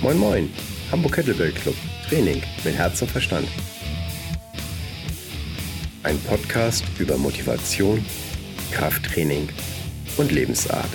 Moin Moin, Hamburg Kettlebell Club, Training mit Herz und Verstand. Ein Podcast über Motivation, Krafttraining und Lebensart.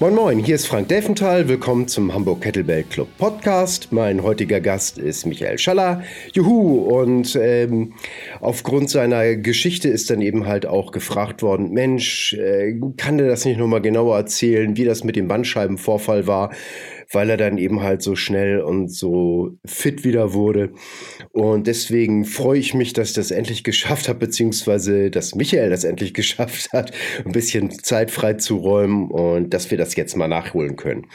Moin Moin, hier ist Frank Delfenthal. Willkommen zum Hamburg Kettlebell Club Podcast. Mein heutiger Gast ist Michael Schaller. Juhu! Und ähm, aufgrund seiner Geschichte ist dann eben halt auch gefragt worden, Mensch, äh, kann der das nicht nochmal genauer erzählen, wie das mit dem Bandscheibenvorfall war? Weil er dann eben halt so schnell und so fit wieder wurde. Und deswegen freue ich mich, dass ich das endlich geschafft habe, beziehungsweise dass Michael das endlich geschafft hat, ein bisschen Zeit frei zu räumen und dass wir das jetzt mal nachholen können.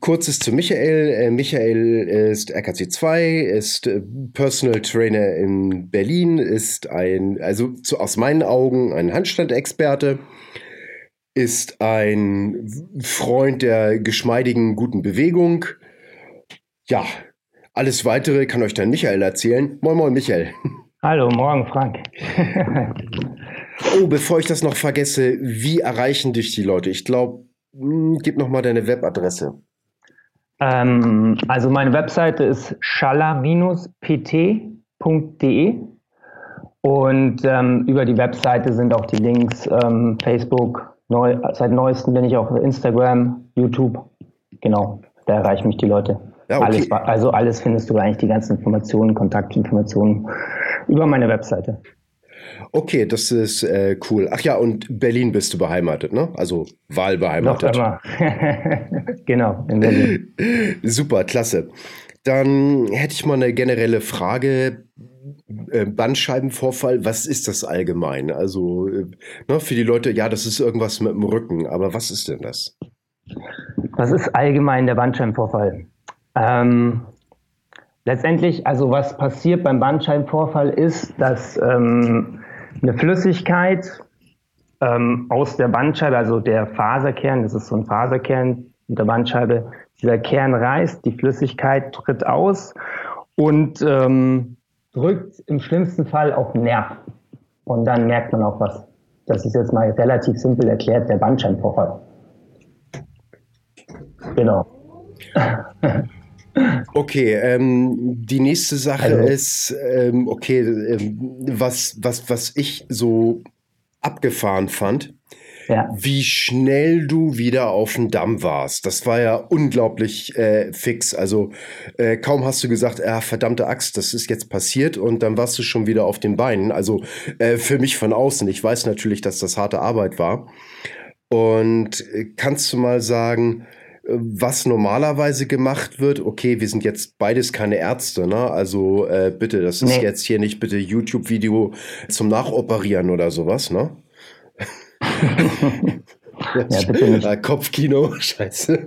Kurzes zu Michael. Äh, Michael ist RKC2, ist äh, Personal Trainer in Berlin, ist ein, also zu, aus meinen Augen ein Handstandexperte ist ein Freund der geschmeidigen, guten Bewegung. Ja, alles weitere kann euch dann Michael erzählen. Moin, moin, Michael. Hallo, morgen, Frank. oh, bevor ich das noch vergesse, wie erreichen dich die Leute? Ich glaube, hm, gib noch mal deine Webadresse. Ähm, also meine Webseite ist schaller-pt.de und ähm, über die Webseite sind auch die Links ähm, Facebook, Neu, seit neuestem bin ich auf Instagram, YouTube. Genau, da erreichen mich die Leute. Ja, okay. alles, also alles findest du eigentlich, die ganzen Informationen, Kontaktinformationen über meine Webseite. Okay, das ist äh, cool. Ach ja, und Berlin bist du beheimatet, ne? Also wahlbeheimatet. Noch immer. genau, in Berlin. Super, klasse. Dann hätte ich mal eine generelle Frage. Äh, Bandscheibenvorfall, was ist das allgemein? Also äh, ne, für die Leute, ja, das ist irgendwas mit dem Rücken, aber was ist denn das? Was ist allgemein der Bandscheibenvorfall? Ähm, letztendlich, also was passiert beim Bandscheibenvorfall ist, dass ähm, eine Flüssigkeit ähm, aus der Bandscheibe, also der Faserkern, das ist so ein Faserkern der Bandscheibe, dieser Kern reißt, die Flüssigkeit tritt aus und ähm, drückt im schlimmsten Fall auf den Nerv. Und dann merkt man auch was. Das ist jetzt mal relativ simpel erklärt, der Bandscheibenvorfall. Genau. Okay, ähm, die nächste Sache also. ist, ähm, okay, ähm, was, was, was ich so abgefahren fand, ja. wie schnell du wieder auf dem Damm warst. Das war ja unglaublich äh, fix. Also äh, kaum hast du gesagt, ah, verdammte Axt, das ist jetzt passiert und dann warst du schon wieder auf den Beinen. Also äh, für mich von außen. Ich weiß natürlich, dass das harte Arbeit war. Und äh, kannst du mal sagen, was normalerweise gemacht wird, okay, wir sind jetzt beides keine Ärzte, ne? Also äh, bitte, das ist nee. jetzt hier nicht bitte YouTube-Video zum Nachoperieren oder sowas, ne? ja, bitte. Kopfkino, scheiße.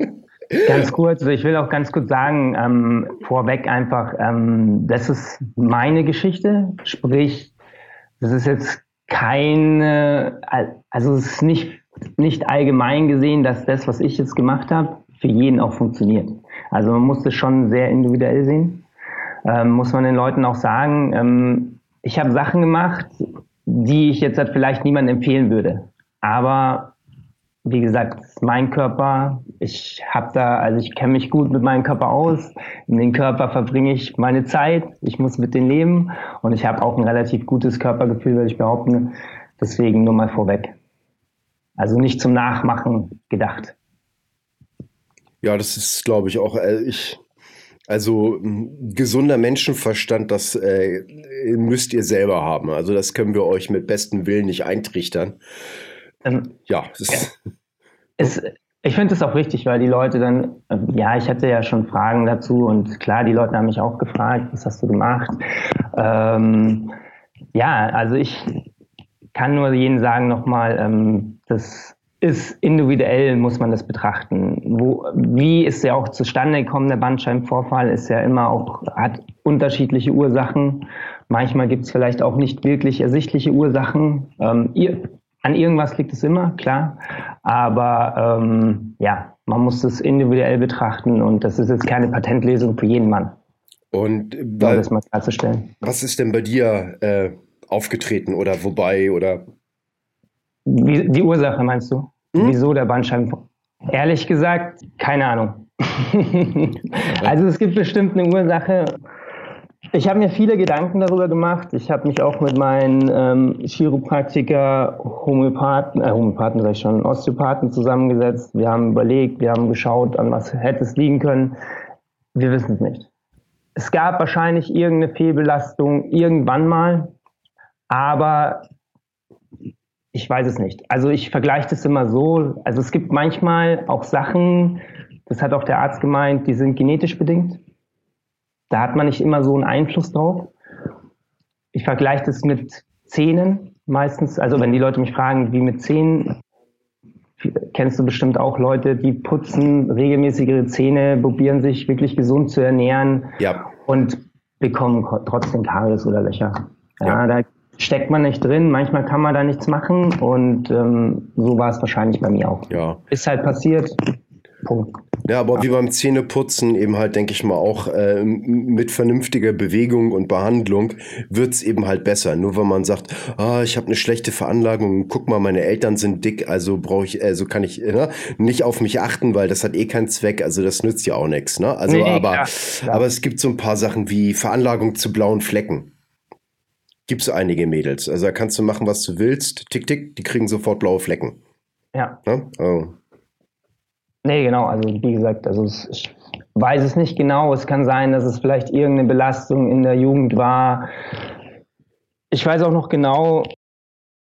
Ganz kurz, ich will auch ganz kurz sagen, ähm, vorweg einfach, ähm, das ist meine Geschichte, sprich, das ist jetzt keine, also es ist nicht, nicht allgemein gesehen, dass das, was ich jetzt gemacht habe, für jeden auch funktioniert. Also man muss das schon sehr individuell sehen, ähm, muss man den Leuten auch sagen, ähm, ich habe Sachen gemacht, die ich jetzt halt vielleicht niemandem empfehlen würde. Aber wie gesagt, mein Körper, ich habe da, also ich kenne mich gut mit meinem Körper aus. In den Körper verbringe ich meine Zeit. Ich muss mit dem leben und ich habe auch ein relativ gutes Körpergefühl, würde ich behaupten. Deswegen nur mal vorweg. Also nicht zum Nachmachen gedacht. Ja, das ist, glaube ich, auch. Äh, ich, also gesunder Menschenverstand, das äh, müsst ihr selber haben. Also das können wir euch mit bestem Willen nicht eintrichtern. Ähm, ja, es, es, ich finde es auch richtig, weil die Leute dann, ja, ich hatte ja schon Fragen dazu und klar, die Leute haben mich auch gefragt, was hast du gemacht? Ähm, ja, also ich kann nur jedem sagen nochmal, ähm, das ist individuell, muss man das betrachten. Wo, wie ist ja auch zustande gekommen, der Bandscheibenvorfall ist ja immer auch, hat unterschiedliche Ursachen. Manchmal gibt es vielleicht auch nicht wirklich ersichtliche Ursachen. Ähm, ihr, an irgendwas liegt es immer, klar. Aber ähm, ja, man muss das individuell betrachten und das ist jetzt keine Patentlösung für jeden Mann. Und um das mal klarzustellen. Was ist denn bei dir äh, aufgetreten oder wobei oder? Wie, die Ursache meinst du? Hm? Wieso der Bandscheibenvorfall? Ehrlich gesagt, keine Ahnung. also es gibt bestimmt eine Ursache. Ich habe mir viele Gedanken darüber gemacht. Ich habe mich auch mit meinen ähm, Chiropraktiker, Homöopathen, äh, Homöopathen sag ich schon, Osteopathen zusammengesetzt. Wir haben überlegt, wir haben geschaut, an was hätte es liegen können. Wir wissen es nicht. Es gab wahrscheinlich irgendeine Fehlbelastung irgendwann mal, aber ich weiß es nicht. Also ich vergleiche das immer so. Also es gibt manchmal auch Sachen, das hat auch der Arzt gemeint, die sind genetisch bedingt. Da hat man nicht immer so einen Einfluss drauf. Ich vergleiche das mit Zähnen meistens. Also wenn die Leute mich fragen, wie mit Zähnen, kennst du bestimmt auch Leute, die putzen regelmäßig ihre Zähne, probieren sich wirklich gesund zu ernähren ja. und bekommen trotzdem Karies oder Löcher. Ja, ja. da steckt man nicht drin. Manchmal kann man da nichts machen und ähm, so war es wahrscheinlich bei mir auch. Ja. Ist halt passiert. Punkt. Ja, aber wie beim Zähneputzen eben halt, denke ich mal, auch äh, mit vernünftiger Bewegung und Behandlung wird's eben halt besser. Nur wenn man sagt, ah, ich habe eine schlechte Veranlagung, guck mal, meine Eltern sind dick, also brauche ich, also kann ich ne, nicht auf mich achten, weil das hat eh keinen Zweck, also das nützt ja auch nichts. Ne? Also, nee, aber, klar, klar. aber es gibt so ein paar Sachen wie Veranlagung zu blauen Flecken. Gibt es einige Mädels. Also da kannst du machen, was du willst. Tick, tick, die kriegen sofort blaue Flecken. Ja. Ne? Oh. Nee, genau. Also wie gesagt, also ich weiß es nicht genau. Es kann sein, dass es vielleicht irgendeine Belastung in der Jugend war. Ich weiß auch noch genau,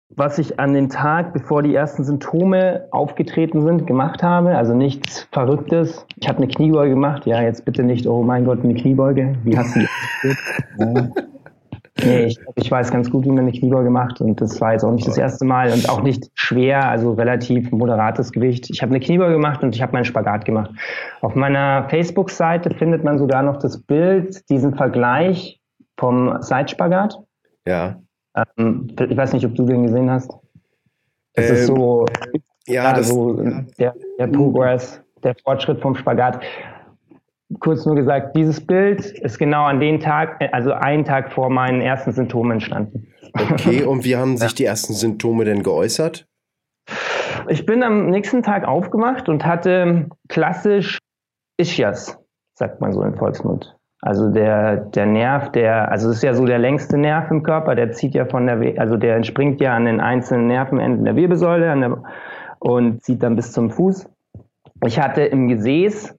was ich an den Tag, bevor die ersten Symptome aufgetreten sind, gemacht habe. Also nichts Verrücktes. Ich habe eine Kniebeuge gemacht. Ja, jetzt bitte nicht, oh mein Gott, eine Kniebeuge. Wie hast du die Nee, ich, ich weiß ganz gut, wie man eine Kniebeuge macht und das war jetzt auch nicht das erste Mal und auch nicht schwer, also relativ moderates Gewicht. Ich habe eine Kniebeuge gemacht und ich habe meinen Spagat gemacht. Auf meiner Facebook-Seite findet man sogar noch das Bild, diesen Vergleich vom Seitspagat. Ja. Ähm, ich weiß nicht, ob du den gesehen hast. Das ähm, ist so, ja, das, so der, der Progress, der Fortschritt vom Spagat kurz nur gesagt, dieses Bild ist genau an den Tag, also einen Tag vor meinen ersten Symptomen entstanden. Okay, und wie haben sich die ersten Symptome denn geäußert? Ich bin am nächsten Tag aufgemacht und hatte klassisch Ischias, sagt man so im Volksmund. Also der, der Nerv, der, also es ist ja so der längste Nerv im Körper, der zieht ja von der, also der entspringt ja an den einzelnen Nervenenden der Wirbelsäule der, und zieht dann bis zum Fuß. Ich hatte im Gesäß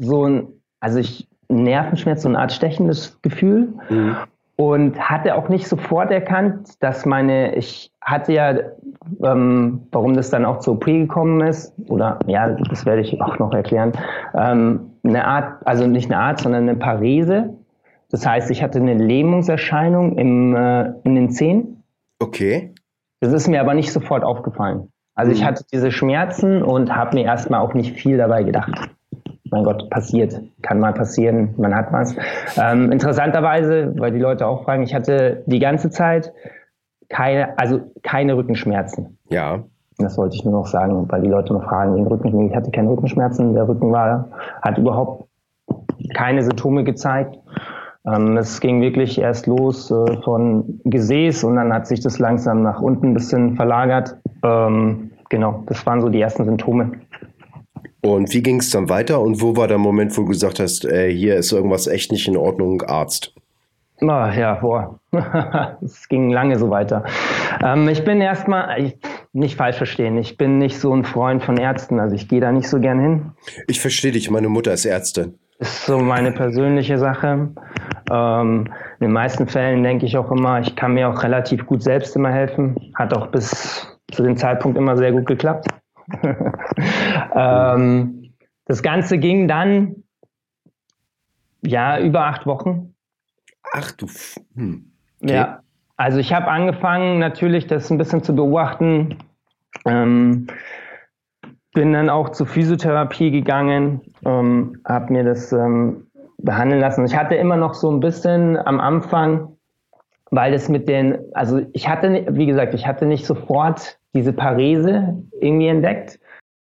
so ein, also ich, Nervenschmerz, so eine Art stechendes Gefühl. Mhm. Und hatte auch nicht sofort erkannt, dass meine, ich hatte ja, ähm, warum das dann auch zur OP gekommen ist, oder ja, das werde ich auch noch erklären, ähm, eine Art, also nicht eine Art, sondern eine Parese. Das heißt, ich hatte eine Lähmungserscheinung im, äh, in den Zehen. Okay. Das ist mir aber nicht sofort aufgefallen. Also ich mhm. hatte diese Schmerzen und habe mir erstmal auch nicht viel dabei gedacht mein Gott, passiert, kann mal passieren, man hat was. Ähm, interessanterweise, weil die Leute auch fragen, ich hatte die ganze Zeit keine, also keine Rückenschmerzen. Ja. Das wollte ich nur noch sagen, weil die Leute noch fragen, den Rücken, ich hatte keine Rückenschmerzen, der Rücken war, hat überhaupt keine Symptome gezeigt. Ähm, es ging wirklich erst los äh, von Gesäß und dann hat sich das langsam nach unten ein bisschen verlagert. Ähm, genau, das waren so die ersten Symptome. Und wie ging es dann weiter und wo war der Moment, wo du gesagt hast, äh, hier ist irgendwas echt nicht in Ordnung, Arzt? Ah, ja, boah. es ging lange so weiter. Ähm, ich bin erstmal, nicht falsch verstehen, ich bin nicht so ein Freund von Ärzten, also ich gehe da nicht so gern hin. Ich verstehe dich, meine Mutter ist Ärztin. Ist so meine persönliche Sache. Ähm, in den meisten Fällen denke ich auch immer, ich kann mir auch relativ gut selbst immer helfen. Hat auch bis zu dem Zeitpunkt immer sehr gut geklappt. ähm, das Ganze ging dann ja über acht Wochen. Ach du. Hm. Okay. Ja, also ich habe angefangen natürlich das ein bisschen zu beobachten. Ähm, bin dann auch zur Physiotherapie gegangen, ähm, habe mir das ähm, behandeln lassen. Ich hatte immer noch so ein bisschen am Anfang, weil es mit den, also ich hatte, wie gesagt, ich hatte nicht sofort diese Parese irgendwie entdeckt.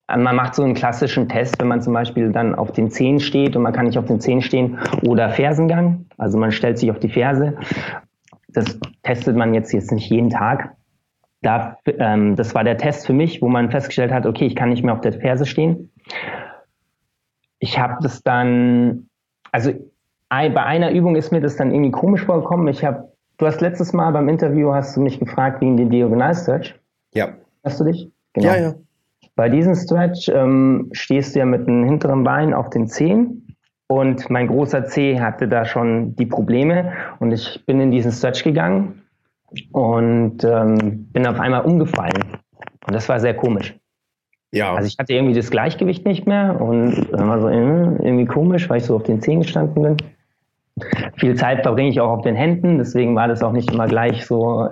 man macht so einen klassischen Test, wenn man zum Beispiel dann auf den Zehen steht und man kann nicht auf den Zehen stehen oder Fersengang. Also man stellt sich auf die Ferse. Das testet man jetzt, jetzt nicht jeden Tag. Da, ähm, das war der Test für mich, wo man festgestellt hat, okay, ich kann nicht mehr auf der Ferse stehen. Ich habe das dann, also bei einer Übung ist mir das dann irgendwie komisch vorgekommen. Ich habe, du hast letztes Mal beim Interview hast du mich gefragt wegen den Diagonal Stretch. Ja. Hast du dich? Genau. Ja, ja. Bei diesem Stretch ähm, stehst du ja mit dem hinteren Bein auf den Zehen und mein großer Zeh hatte da schon die Probleme und ich bin in diesen Stretch gegangen und ähm, bin auf einmal umgefallen. Und das war sehr komisch. Ja. Also ich hatte irgendwie das Gleichgewicht nicht mehr und war so äh, irgendwie komisch, weil ich so auf den Zehen gestanden bin. Viel Zeit verbringe ich auch auf den Händen, deswegen war das auch nicht immer gleich so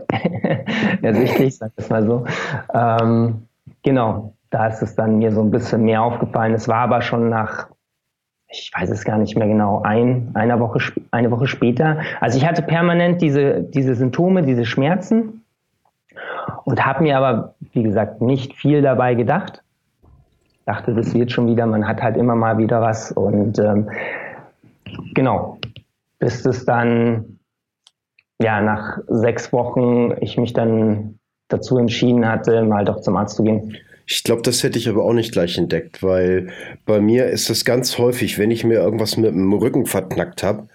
ersichtlich, sag ich mal so. Ähm, genau da ist es dann mir so ein bisschen mehr aufgefallen. Es war aber schon nach, ich weiß es gar nicht mehr genau, ein, einer Woche, eine Woche später. Also ich hatte permanent diese, diese Symptome, diese Schmerzen und habe mir aber, wie gesagt, nicht viel dabei gedacht. Dachte, das wird schon wieder, man hat halt immer mal wieder was und ähm, genau, bis es dann ja nach sechs Wochen ich mich dann dazu entschieden hatte, mal doch zum Arzt zu gehen. Ich glaube, das hätte ich aber auch nicht gleich entdeckt, weil bei mir ist das ganz häufig, wenn ich mir irgendwas mit dem Rücken verknackt habe,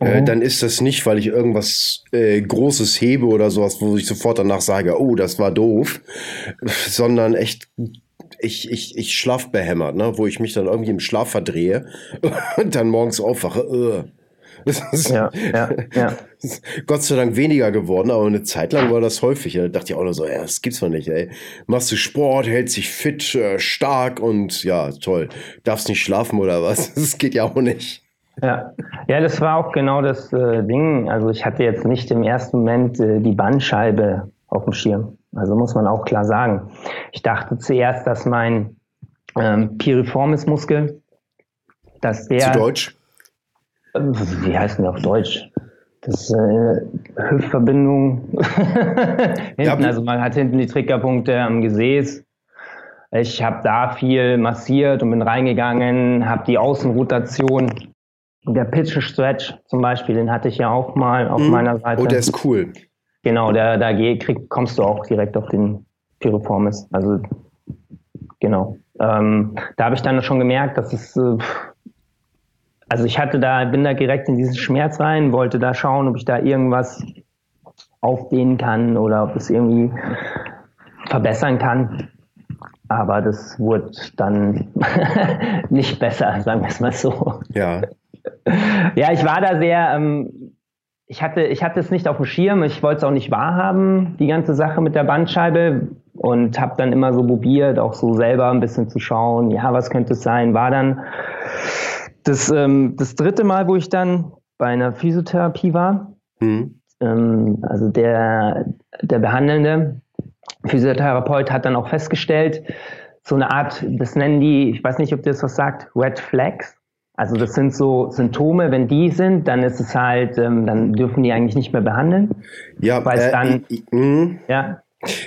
äh, mhm. dann ist das nicht, weil ich irgendwas äh, Großes hebe oder sowas, wo ich sofort danach sage, oh, das war doof, sondern echt ich, ich, ich schlafbehämmert, ne? wo ich mich dann irgendwie im Schlaf verdrehe und dann morgens aufwache. Uh. Ja, ja, ja. Gott sei Dank weniger geworden, aber eine Zeit lang war das häufig. Da dachte ich auch noch so, ja, das gibt's doch nicht, ey. Machst du Sport, hältst dich fit, äh, stark und ja, toll. Darfst nicht schlafen oder was? Das geht ja auch nicht. Ja, ja, das war auch genau das äh, Ding. Also ich hatte jetzt nicht im ersten Moment äh, die Bandscheibe auf dem Schirm. Also muss man auch klar sagen. Ich dachte zuerst, dass mein ähm, Piriformis-Muskel, dass der. Zu Deutsch? Wie heißt denn auf Deutsch? Das äh, Hüftverbindung. hinten, ja, also man hat hinten die Triggerpunkte am Gesäß. Ich habe da viel massiert und bin reingegangen, habe die Außenrotation. Der Pitch Stretch zum Beispiel, den hatte ich ja auch mal auf mhm. meiner Seite. Oh, der ist cool. Genau, da, da krieg, kommst du auch direkt auf den Piriformis. Also genau. Ähm, da habe ich dann schon gemerkt, dass es äh, also ich hatte da, bin da direkt in diesen Schmerz rein, wollte da schauen, ob ich da irgendwas aufdehnen kann oder ob es irgendwie verbessern kann. Aber das wurde dann nicht besser, sagen wir es mal so. Ja. Ja, ich war da sehr, ähm, ich hatte, ich hatte es nicht auf dem Schirm, ich wollte es auch nicht wahrhaben, die ganze Sache mit der Bandscheibe und habe dann immer so probiert, auch so selber ein bisschen zu schauen, ja, was könnte es sein, war dann das, ähm, das dritte Mal, wo ich dann bei einer Physiotherapie war, mhm. ähm, also der, der behandelnde Physiotherapeut hat dann auch festgestellt, so eine Art, das nennen die, ich weiß nicht, ob das was sagt, Red Flags. Also das sind so Symptome, wenn die sind, dann ist es halt, ähm, dann dürfen die eigentlich nicht mehr behandeln. Ja, weil äh, dann, ich, ich, ja.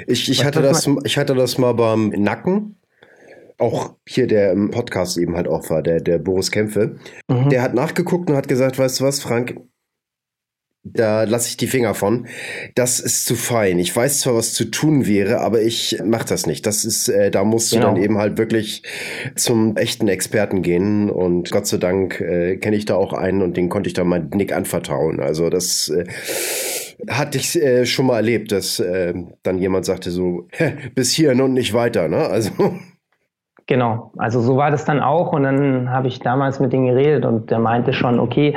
Ich, ich hatte das, ich hatte das mal beim Nacken auch hier der im Podcast eben halt auch war, der, der Boris Kämpfe, mhm. der hat nachgeguckt und hat gesagt, weißt du was, Frank, da lasse ich die Finger von. Das ist zu fein. Ich weiß zwar, was zu tun wäre, aber ich mache das nicht. Das ist, äh, da musst genau. du dann eben halt wirklich zum echten Experten gehen. Und Gott sei Dank äh, kenne ich da auch einen und den konnte ich da mal Nick anvertrauen. Also das äh, hatte ich äh, schon mal erlebt, dass äh, dann jemand sagte so, bis hierhin und nicht weiter. Ne? Also Genau, also so war das dann auch und dann habe ich damals mit ihm geredet und der meinte schon, okay,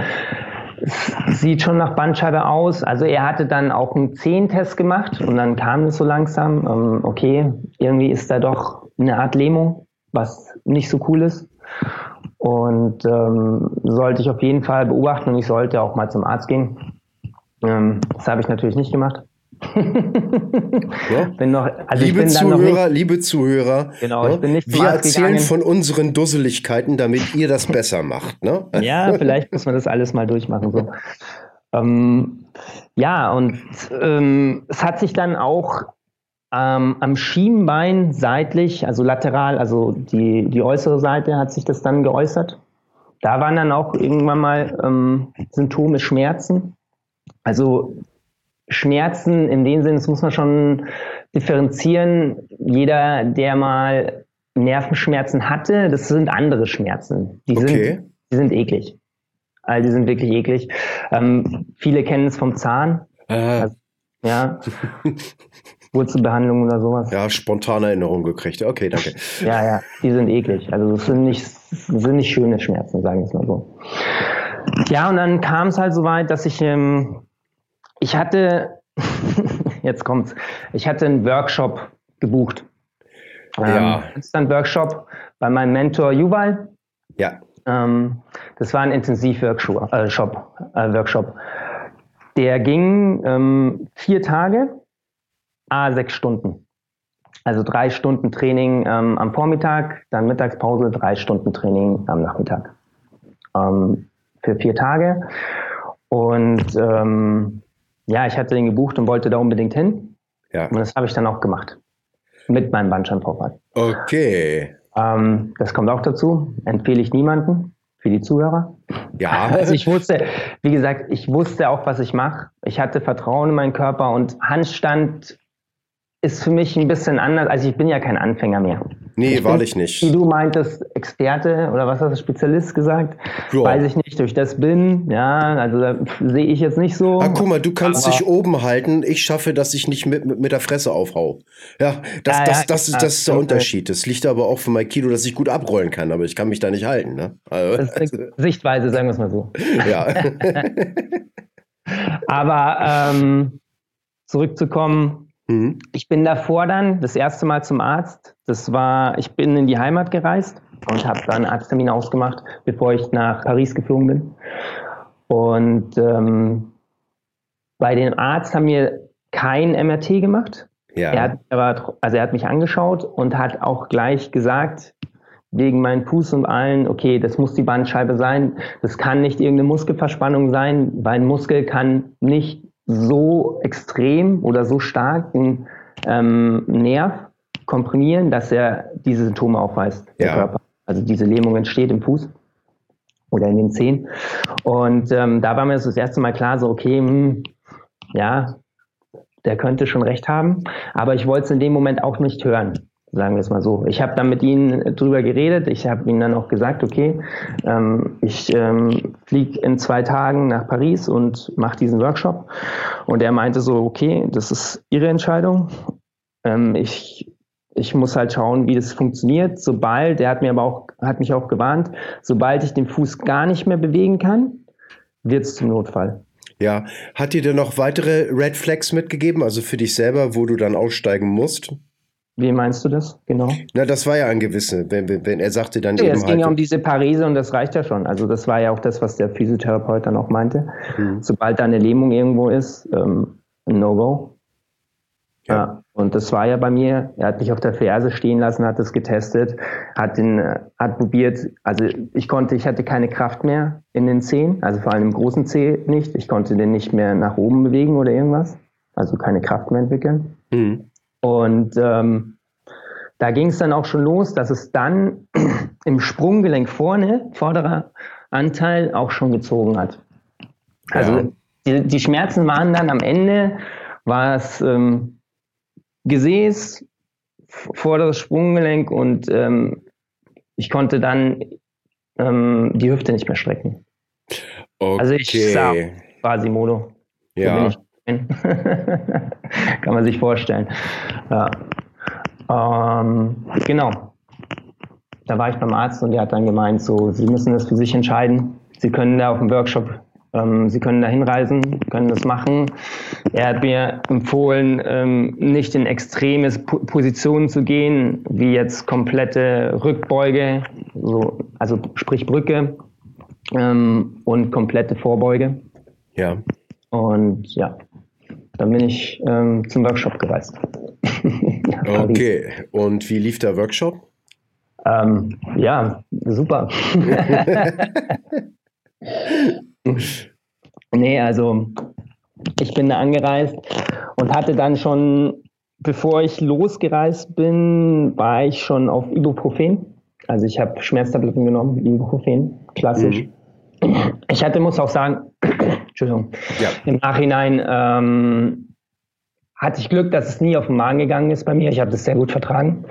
es sieht schon nach Bandscheibe aus. Also er hatte dann auch einen Zehntest gemacht und dann kam es so langsam, ähm, okay, irgendwie ist da doch eine Art Lähmung, was nicht so cool ist. Und ähm, sollte ich auf jeden Fall beobachten und ich sollte auch mal zum Arzt gehen. Ähm, das habe ich natürlich nicht gemacht. Ja? noch, also liebe Zuhörer, nicht, liebe Zuhörer, genau, ja? ich bin nicht wir erzählen von unseren Dusseligkeiten, damit ihr das besser macht. Ne? Ja, vielleicht muss man das alles mal durchmachen. So. Ähm, ja, und ähm, es hat sich dann auch Ähm, am Schienbein seitlich, also lateral, also die, die äußere Seite hat sich das dann geäußert. Da waren dann auch irgendwann mal ähm, Symptome Schmerzen. Also Schmerzen in dem Sinne, das muss man schon differenzieren. Jeder, der mal Nervenschmerzen hatte, das sind andere Schmerzen. Die, okay. sind, die sind eklig. Also die sind wirklich eklig. Ähm, viele kennen es vom Zahn. Äh. Also, ja. Wurzelbehandlung oder sowas. Ja, spontane Erinnerung gekriegt. Okay, danke. ja, ja, die sind eklig. Also das sind nicht, das sind nicht schöne Schmerzen, sagen wir es mal so. Ja, und dann kam es halt so weit, dass ich, ähm, ich hatte, jetzt kommt's, ich hatte einen Workshop gebucht. Ja. Ähm, dann Workshop bei meinem Mentor Yuval. Ja. Ähm, das war ein Intensivworkshop. Äh, Shop, äh, Workshop. Der ging ähm, vier Tage ah, sechs Stunden. Also drei Stunden Training ähm, am Vormittag, dann Mittagspause, drei Stunden Training am Nachmittag. Ähm, für vier Tage. Und ähm, ja, ich hatte den gebucht und wollte da unbedingt hin. Ja. Und das habe ich dann auch gemacht. Mit meinem Bandscheibenvorfall. Okay. Ähm, das kommt auch dazu. Empfehle ich niemanden für die Zuhörer. Ja. Also ich wusste, wie gesagt, ich wusste auch, was ich mache. Ich hatte Vertrauen in meinen Körper und Handstand ist für mich ein bisschen anders. Also ich bin ja kein Anfänger mehr. Nee, ich wahrlich bin, nicht. Wie du meintest, Experte oder was hast du, Spezialist gesagt? Ja. Weiß ich nicht, durch das bin. Ja, also da sehe ich jetzt nicht so. Ah, guck mal, du kannst dich oben halten. Ich schaffe, dass ich nicht mit, mit der Fresse aufhau. Ja, das, ja, das, ja, das, ist, das ist der Unterschied. Das liegt aber auch meinem Kilo, dass ich gut abrollen kann, aber ich kann mich da nicht halten. Ne? Also, das ist eine Sichtweise, sagen wir es mal so. Ja. aber ähm, zurückzukommen, Mhm. Ich bin davor dann das erste Mal zum Arzt. Das war, ich bin in die Heimat gereist und habe dann einen Arzttermin ausgemacht, bevor ich nach Paris geflogen bin. Und ähm, bei dem Arzt haben wir kein MRT gemacht. Ja. Er hat aber, also er hat mich angeschaut und hat auch gleich gesagt, wegen meinen Fuß und allen, okay, das muss die Bandscheibe sein. Das kann nicht irgendeine Muskelverspannung sein, weil ein Muskel kann nicht so extrem oder so stark einen ähm, Nerv komprimieren, dass er diese Symptome aufweist, der ja. Körper. Also diese Lähmung entsteht im Fuß oder in den Zehen. Und ähm, da war mir das, das erste Mal klar, so, okay, hm, ja, der könnte schon recht haben, aber ich wollte es in dem Moment auch nicht hören sagen wir es mal so. Ich habe dann mit ihnen drüber geredet. Ich habe ihnen dann auch gesagt, okay, ähm, ich ähm, fliege in zwei Tagen nach Paris und mache diesen Workshop. Und er meinte so, okay, das ist Ihre Entscheidung. Ähm, ich ich muss halt schauen, wie das funktioniert. Sobald, der hat mir aber auch, hat mich auch gewarnt, sobald ich den Fuß gar nicht mehr bewegen kann, wird es zum Notfall. Ja, hat dir denn noch weitere Red Flags mitgegeben, also für dich selber, wo du dann aussteigen musst? Wie meinst du das genau? Na, das war ja ein gewisse, wenn, wenn er sagte dann ja, eben. Es ging halt, ja um diese Parese und das reicht ja schon. Also das war ja auch das, was der Physiotherapeut dann auch meinte. Mhm. Sobald da eine Lähmung irgendwo ist, ähm, No-Go. Ja. ja. Und das war ja bei mir. Er hat mich auf der Ferse stehen lassen, hat das getestet, hat den, hat probiert. Also ich konnte, ich hatte keine Kraft mehr in den Zehen, also vor allem im großen Zeh nicht. Ich konnte den nicht mehr nach oben bewegen oder irgendwas. Also keine Kraft mehr entwickeln. Mhm. Und ähm, da ging es dann auch schon los, dass es dann im Sprunggelenk vorne, vorderer Anteil, auch schon gezogen hat. Also ja. die, die, Schmerzen waren dann am Ende, war es ähm, Gesäß, vorderes Sprunggelenk und ähm, ich konnte dann ähm, die Hüfte nicht mehr strecken. Okay. Also ich sah Quasimodo. Ja. Kann man sich vorstellen. Ja. Ähm, genau. Da war ich beim Arzt und der hat dann gemeint, so, Sie müssen das für sich entscheiden. Sie können da auf dem Workshop, ähm, Sie können da hinreisen, können das machen. Er hat mir empfohlen, ähm, nicht in extreme Positionen zu gehen, wie jetzt komplette Rückbeuge, so, also sprich Brücke ähm, und komplette Vorbeuge. Ja. Und ja, dann bin ich ähm, zum Workshop gereist. okay, und wie lief der Workshop? Ähm, ja, super. nee, also ich bin da angereist und hatte dann schon bevor ich losgereist bin, war ich schon auf Ibuprofen. Also ich habe Schmerztabletten genommen, Ibuprofen, klassisch. Mhm. Ich hatte, muss auch sagen, Entschuldigung, ja. im Nachhinein ähm, hatte ich Glück, dass es nie auf den Magen gegangen ist bei mir. Ich habe das sehr gut vertragen.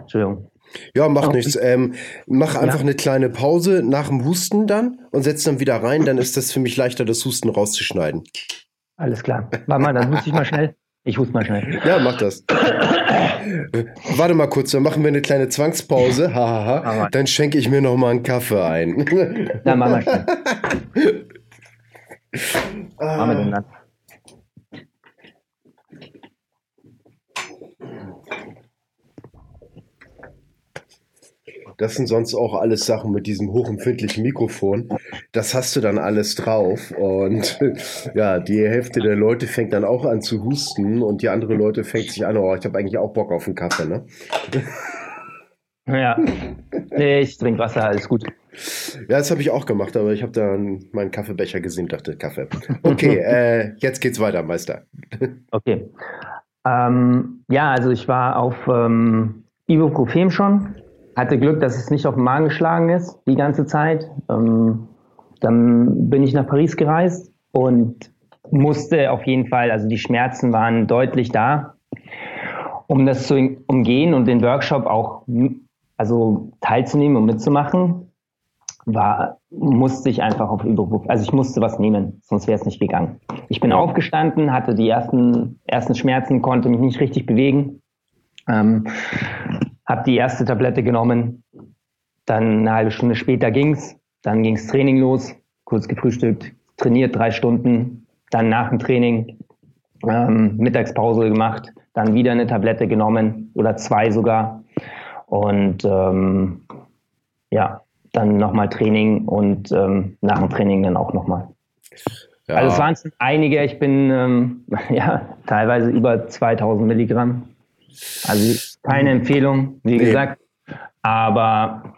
Entschuldigung. Ja, mach nichts. Ähm, mach einfach ja. eine kleine Pause nach dem Husten dann und setz dann wieder rein. Dann ist das für mich leichter, das Husten rauszuschneiden. Alles klar. Warte mal, dann huste ich mal schnell. Ich huste mal schnell. Ja, mach das. Warte mal kurz, dann machen wir eine kleine Zwangspause. Hahaha. Dann schenke ich mir noch mal einen Kaffee ein. Dann machen wir schnell. Was machen wir denn dann? Das sind sonst auch alles Sachen mit diesem hochempfindlichen Mikrofon. Das hast du dann alles drauf. Und ja, die Hälfte der Leute fängt dann auch an zu husten und die andere Leute fängt sich an, oh, ich habe eigentlich auch Bock auf einen Kaffee, ne? Ja. Nee, ich trinke Wasser, alles gut. Ja, das habe ich auch gemacht, aber ich habe dann meinen Kaffeebecher gesehen, dachte Kaffee. Okay, äh, jetzt geht's weiter, Meister. Okay. Ähm, ja, also ich war auf ähm, Ibuprofen schon hatte Glück, dass es nicht auf den Magen geschlagen ist die ganze Zeit. Ähm, dann bin ich nach Paris gereist und musste auf jeden Fall, also die Schmerzen waren deutlich da, um das zu umgehen und den Workshop auch also teilzunehmen und mitzumachen, war, musste ich einfach auf Überruf, also ich musste was nehmen, sonst wäre es nicht gegangen. Ich bin aufgestanden, hatte die ersten, ersten Schmerzen, konnte mich nicht richtig bewegen. Ähm, habe die erste Tablette genommen, dann eine halbe Stunde später ging's, dann ging's Training los, kurz gefrühstückt, trainiert drei Stunden, dann nach dem Training ähm, Mittagspause gemacht, dann wieder eine Tablette genommen oder zwei sogar und ähm, ja, dann nochmal Training und ähm, nach dem Training dann auch nochmal. Ja. Also es waren einige, ich bin ähm, ja teilweise über 2000 Milligramm also keine Empfehlung, wie nee. gesagt. Aber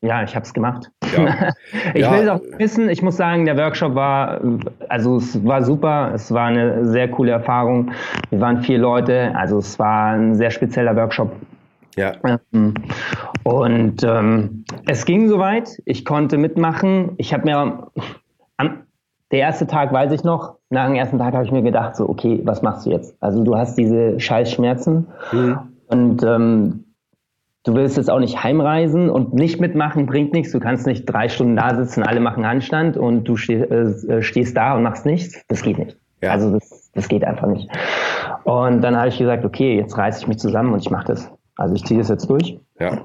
ja, ich habe es gemacht. Ja. ich ja. will es auch wissen. Ich muss sagen, der Workshop war, also es war super. Es war eine sehr coole Erfahrung. Wir waren vier Leute. Also es war ein sehr spezieller Workshop. Ja. Ähm, und ähm, es ging soweit. Ich konnte mitmachen. Ich habe mir am, der erste Tag weiß ich noch, nach dem ersten Tag habe ich mir gedacht, so, okay, was machst du jetzt? Also du hast diese Scheißschmerzen mhm. und ähm, du willst jetzt auch nicht heimreisen und nicht mitmachen bringt nichts. Du kannst nicht drei Stunden da sitzen, alle machen Handstand und du steh, äh, stehst da und machst nichts. Das geht nicht. Ja. Also das, das geht einfach nicht. Und dann habe ich gesagt, okay, jetzt reiße ich mich zusammen und ich mache das. Also ich ziehe das jetzt durch. Ja.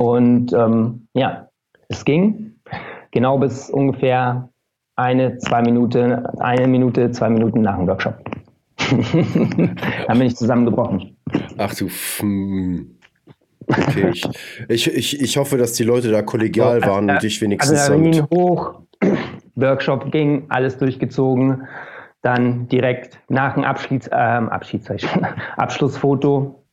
Und ähm, ja, es ging genau bis ungefähr eine, zwei Minuten, eine Minute, zwei Minuten nach dem Workshop. Dann bin ich zusammengebrochen. Ach du. Okay, ich, ich, ich, ich hoffe, dass die Leute da kollegial so, waren und dich wenigstens. Also Berlin hoch, Workshop ging, alles durchgezogen. Dann direkt nach dem Abschieds, äh, Abschlussfoto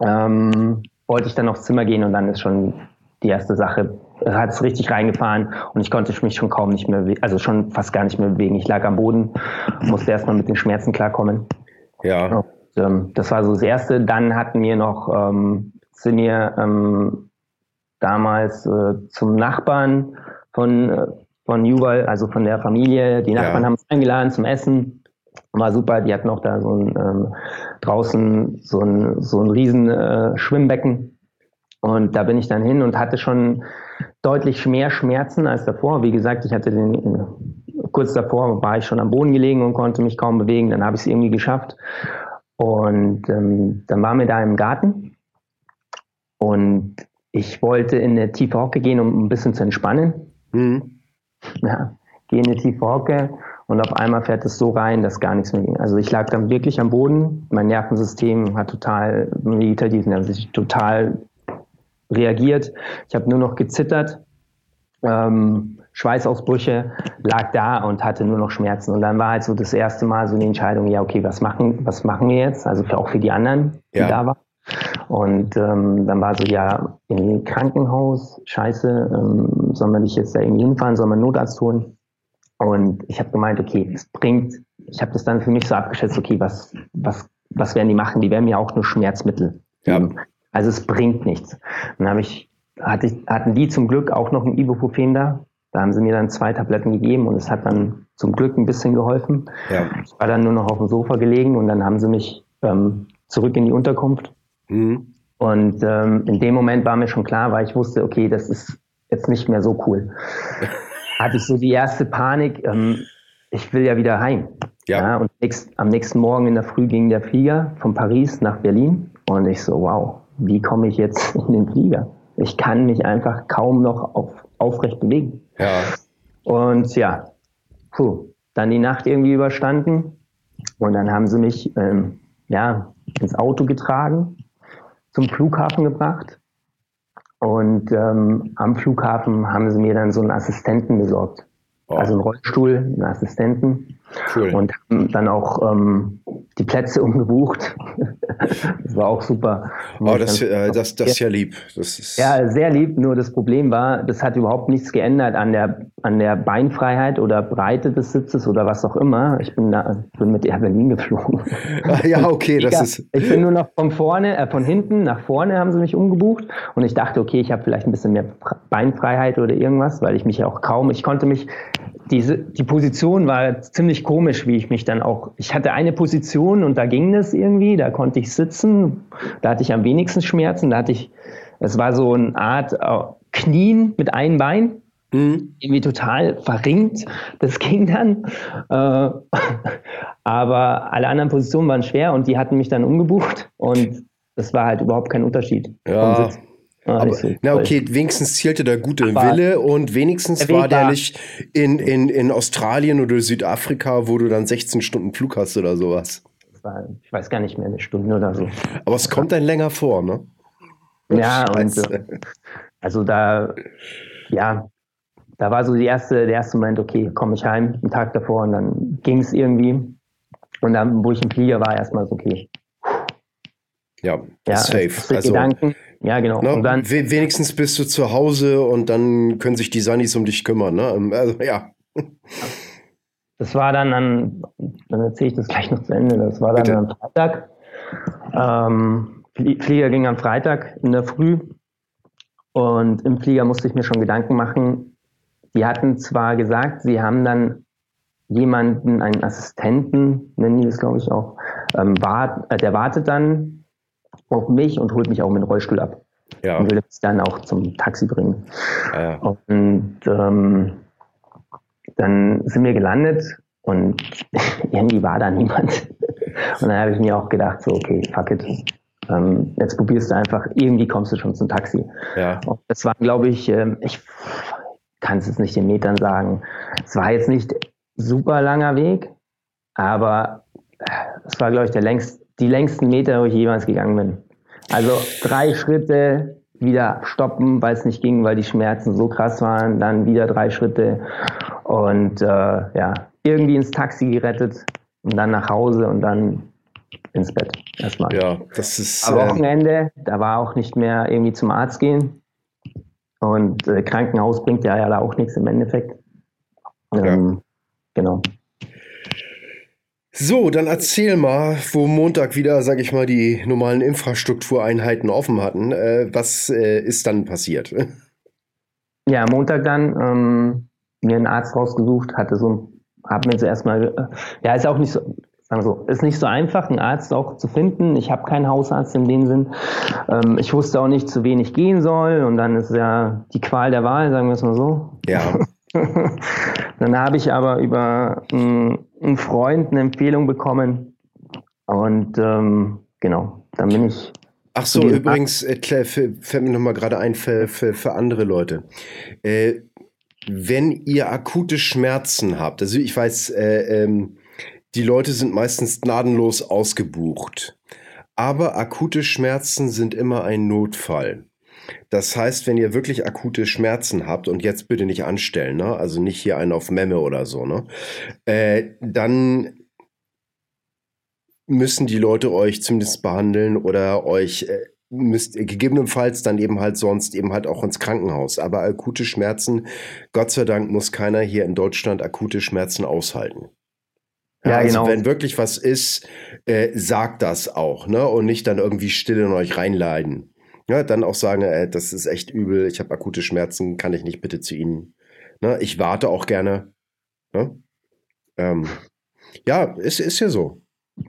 ähm, wollte ich dann aufs Zimmer gehen und dann ist schon die erste Sache hat es richtig reingefahren und ich konnte mich schon kaum nicht mehr, also schon fast gar nicht mehr bewegen. Ich lag am Boden, musste erstmal mit den Schmerzen klarkommen. Ja. Und, ähm, das war so das Erste. Dann hatten wir noch, ähm, sind wir ähm, damals äh, zum Nachbarn von, äh, von Jubal, also von der Familie. Die Nachbarn ja. haben uns eingeladen zum Essen. War super, die hatten auch da so ein ähm, draußen so ein, so ein riesen äh, Schwimmbecken. Und da bin ich dann hin und hatte schon deutlich mehr Schmerzen als davor. Wie gesagt, ich hatte den, kurz davor war ich schon am Boden gelegen und konnte mich kaum bewegen. Dann habe ich es irgendwie geschafft. Und ähm, dann waren wir da im Garten und ich wollte in eine tiefe Hocke gehen, um ein bisschen zu entspannen. Mhm. Ja, gehe in eine tiefe Hocke und auf einmal fährt es so rein, dass gar nichts mehr ging. Also ich lag dann wirklich am Boden. Mein Nervensystem hat total vegetativ, also ich total reagiert. Ich habe nur noch gezittert, ähm, Schweißausbrüche, lag da und hatte nur noch Schmerzen. Und dann war halt so das erste Mal so eine Entscheidung, ja, okay, was machen, was machen wir jetzt? Also für, auch für die anderen, die ja. da waren. Und ähm, dann war so, ja, im Krankenhaus, scheiße, ähm, soll man dich jetzt da irgendwie hinfahren, soll man Notarzt holen? Und ich habe gemeint, okay, es bringt ich habe das dann für mich so abgeschätzt, okay, was, was, was werden die machen? Die werden mir auch nur Schmerzmittel geben. Ja. Also es bringt nichts. Dann habe ich, hatte ich, hatten die zum Glück auch noch ein Ibuprofen da. Da haben sie mir dann zwei Tabletten gegeben und es hat dann zum Glück ein bisschen geholfen. Ja. Ich war dann nur noch auf dem Sofa gelegen und dann haben sie mich ähm, zurück in die Unterkunft. Mhm. Und ähm, in dem Moment war mir schon klar, weil ich wusste, okay, das ist jetzt nicht mehr so cool. Hatte ich so die erste Panik, ähm, ich will ja wieder heim. Ja. ja und nächst, am nächsten Morgen in der Früh ging der Flieger von Paris nach Berlin und ich so, wow, wie komme ich jetzt in den Flieger? Ich kann mich einfach kaum noch auf, aufrecht bewegen. Ja. Und ja, puh, dann die Nacht irgendwie überstanden und dann haben sie mich ähm, ja, ins Auto getragen, zum Flughafen gebracht und ähm, am Flughafen haben sie mir dann so einen Assistenten besorgt. Oh. Also einen Rollstuhl, einen Assistenten. Cool. Und haben dann auch ähm, die Plätze umgebucht. Das war auch super. Oh, das, äh, das, das ist ja lieb. Das ist ja, sehr lieb. Nur das Problem war, das hat überhaupt nichts geändert an der, an der Beinfreiheit oder Breite des Sitzes oder was auch immer. Ich bin, da, bin mit Air Berlin geflogen. Ja, okay, das ist. Ich bin nur noch von vorne, äh, von hinten nach vorne haben sie mich umgebucht und ich dachte, okay, ich habe vielleicht ein bisschen mehr Beinfreiheit oder irgendwas, weil ich mich ja auch kaum, ich konnte mich diese, die Position war ziemlich komisch, wie ich mich dann auch, ich hatte eine Position und da ging das irgendwie, da konnte ich sitzen, da hatte ich am wenigsten Schmerzen, da hatte ich, es war so eine Art äh, Knien mit einem Bein, mhm. irgendwie total verringt, das ging dann, äh, aber alle anderen Positionen waren schwer und die hatten mich dann umgebucht und das war halt überhaupt kein Unterschied. Ja. Ah, aber, na okay, wenigstens zählte der gute Aber Wille und wenigstens war der nicht in, in, in Australien oder Südafrika, wo du dann 16 Stunden Flug hast oder sowas. Ich weiß gar nicht mehr, eine Stunde oder so. Aber es kommt dann länger vor, ne? Ja, und äh, also da, ja, da war so die erste, der erste Moment, okay, komme ich heim, einen Tag davor und dann ging es irgendwie. Und dann, wo ich im Flieger war, erstmal so, okay. Ja, ja safe. Also, Gedanken, ja, genau. Ne? Und dann, wenigstens bist du zu Hause und dann können sich die Sunnies um dich kümmern. Ne? Ähm, also, ja. Das war dann an, dann erzähle ich das gleich noch zu Ende. Das war dann Bitte. am Freitag. Ähm, Flieger ging am Freitag in der Früh. Und im Flieger musste ich mir schon Gedanken machen. Die hatten zwar gesagt, sie haben dann jemanden, einen Assistenten, nennen die das glaube ich auch, ähm, wart, äh, der wartet dann auf mich und holt mich auch mit dem Rollstuhl ab. Ja. Und will mich dann auch zum Taxi bringen. Ja. Und ähm, dann sind wir gelandet und irgendwie war da niemand. Und dann habe ich mir auch gedacht, so, okay, fuck it. Ähm, jetzt probierst du einfach, irgendwie kommst du schon zum Taxi. Ja. Und das war, glaube ich, ähm, ich kann es jetzt nicht in Metern sagen. Es war jetzt nicht super langer Weg, aber es war, glaube ich, der längst, die längsten Meter, wo ich jemals gegangen bin. Also drei Schritte, wieder stoppen, weil es nicht ging, weil die Schmerzen so krass waren, dann wieder drei Schritte und äh, ja, irgendwie ins Taxi gerettet und dann nach Hause und dann ins Bett erstmal. Ja, das ist. Am ähm, Wochenende, da war auch nicht mehr irgendwie zum Arzt gehen. Und äh, Krankenhaus bringt ja, ja da auch nichts im Endeffekt. Ähm, ja. Genau. So, dann erzähl mal, wo Montag wieder, sag ich mal, die normalen Infrastruktureinheiten offen hatten. Äh, was äh, ist dann passiert? Ja, Montag dann ähm, mir einen Arzt rausgesucht, hatte so, hab mir zuerst mal, äh, ja, ist auch nicht so, sagen wir so, ist nicht so einfach, einen Arzt auch zu finden. Ich habe keinen Hausarzt in dem Sinn. Ähm, ich wusste auch nicht, zu wen ich gehen soll. Und dann ist ja die Qual der Wahl, sagen wir es mal so. Ja. dann habe ich aber über ähm, einen Freund eine Empfehlung bekommen. Und ähm, genau, dann bin ich. Ach so, übrigens, äh, Claire, fällt mir nochmal gerade ein für, für, für andere Leute. Äh, wenn ihr akute Schmerzen habt, also ich weiß, äh, ähm, die Leute sind meistens gnadenlos ausgebucht, aber akute Schmerzen sind immer ein Notfall. Das heißt, wenn ihr wirklich akute Schmerzen habt und jetzt bitte nicht anstellen, ne? also nicht hier einen auf Memme oder so, ne? Äh, dann müssen die Leute euch zumindest behandeln oder euch äh, müsst gegebenenfalls dann eben halt sonst eben halt auch ins Krankenhaus. Aber akute Schmerzen, Gott sei Dank muss keiner hier in Deutschland akute Schmerzen aushalten. Ja, also genau. wenn wirklich was ist, äh, sagt das auch, ne? Und nicht dann irgendwie still in euch reinleiden. Ja, dann auch sagen, äh, das ist echt übel, ich habe akute Schmerzen, kann ich nicht bitte zu Ihnen. Ne? Ich warte auch gerne. Ne? Ähm, ja, ist, ist ja so.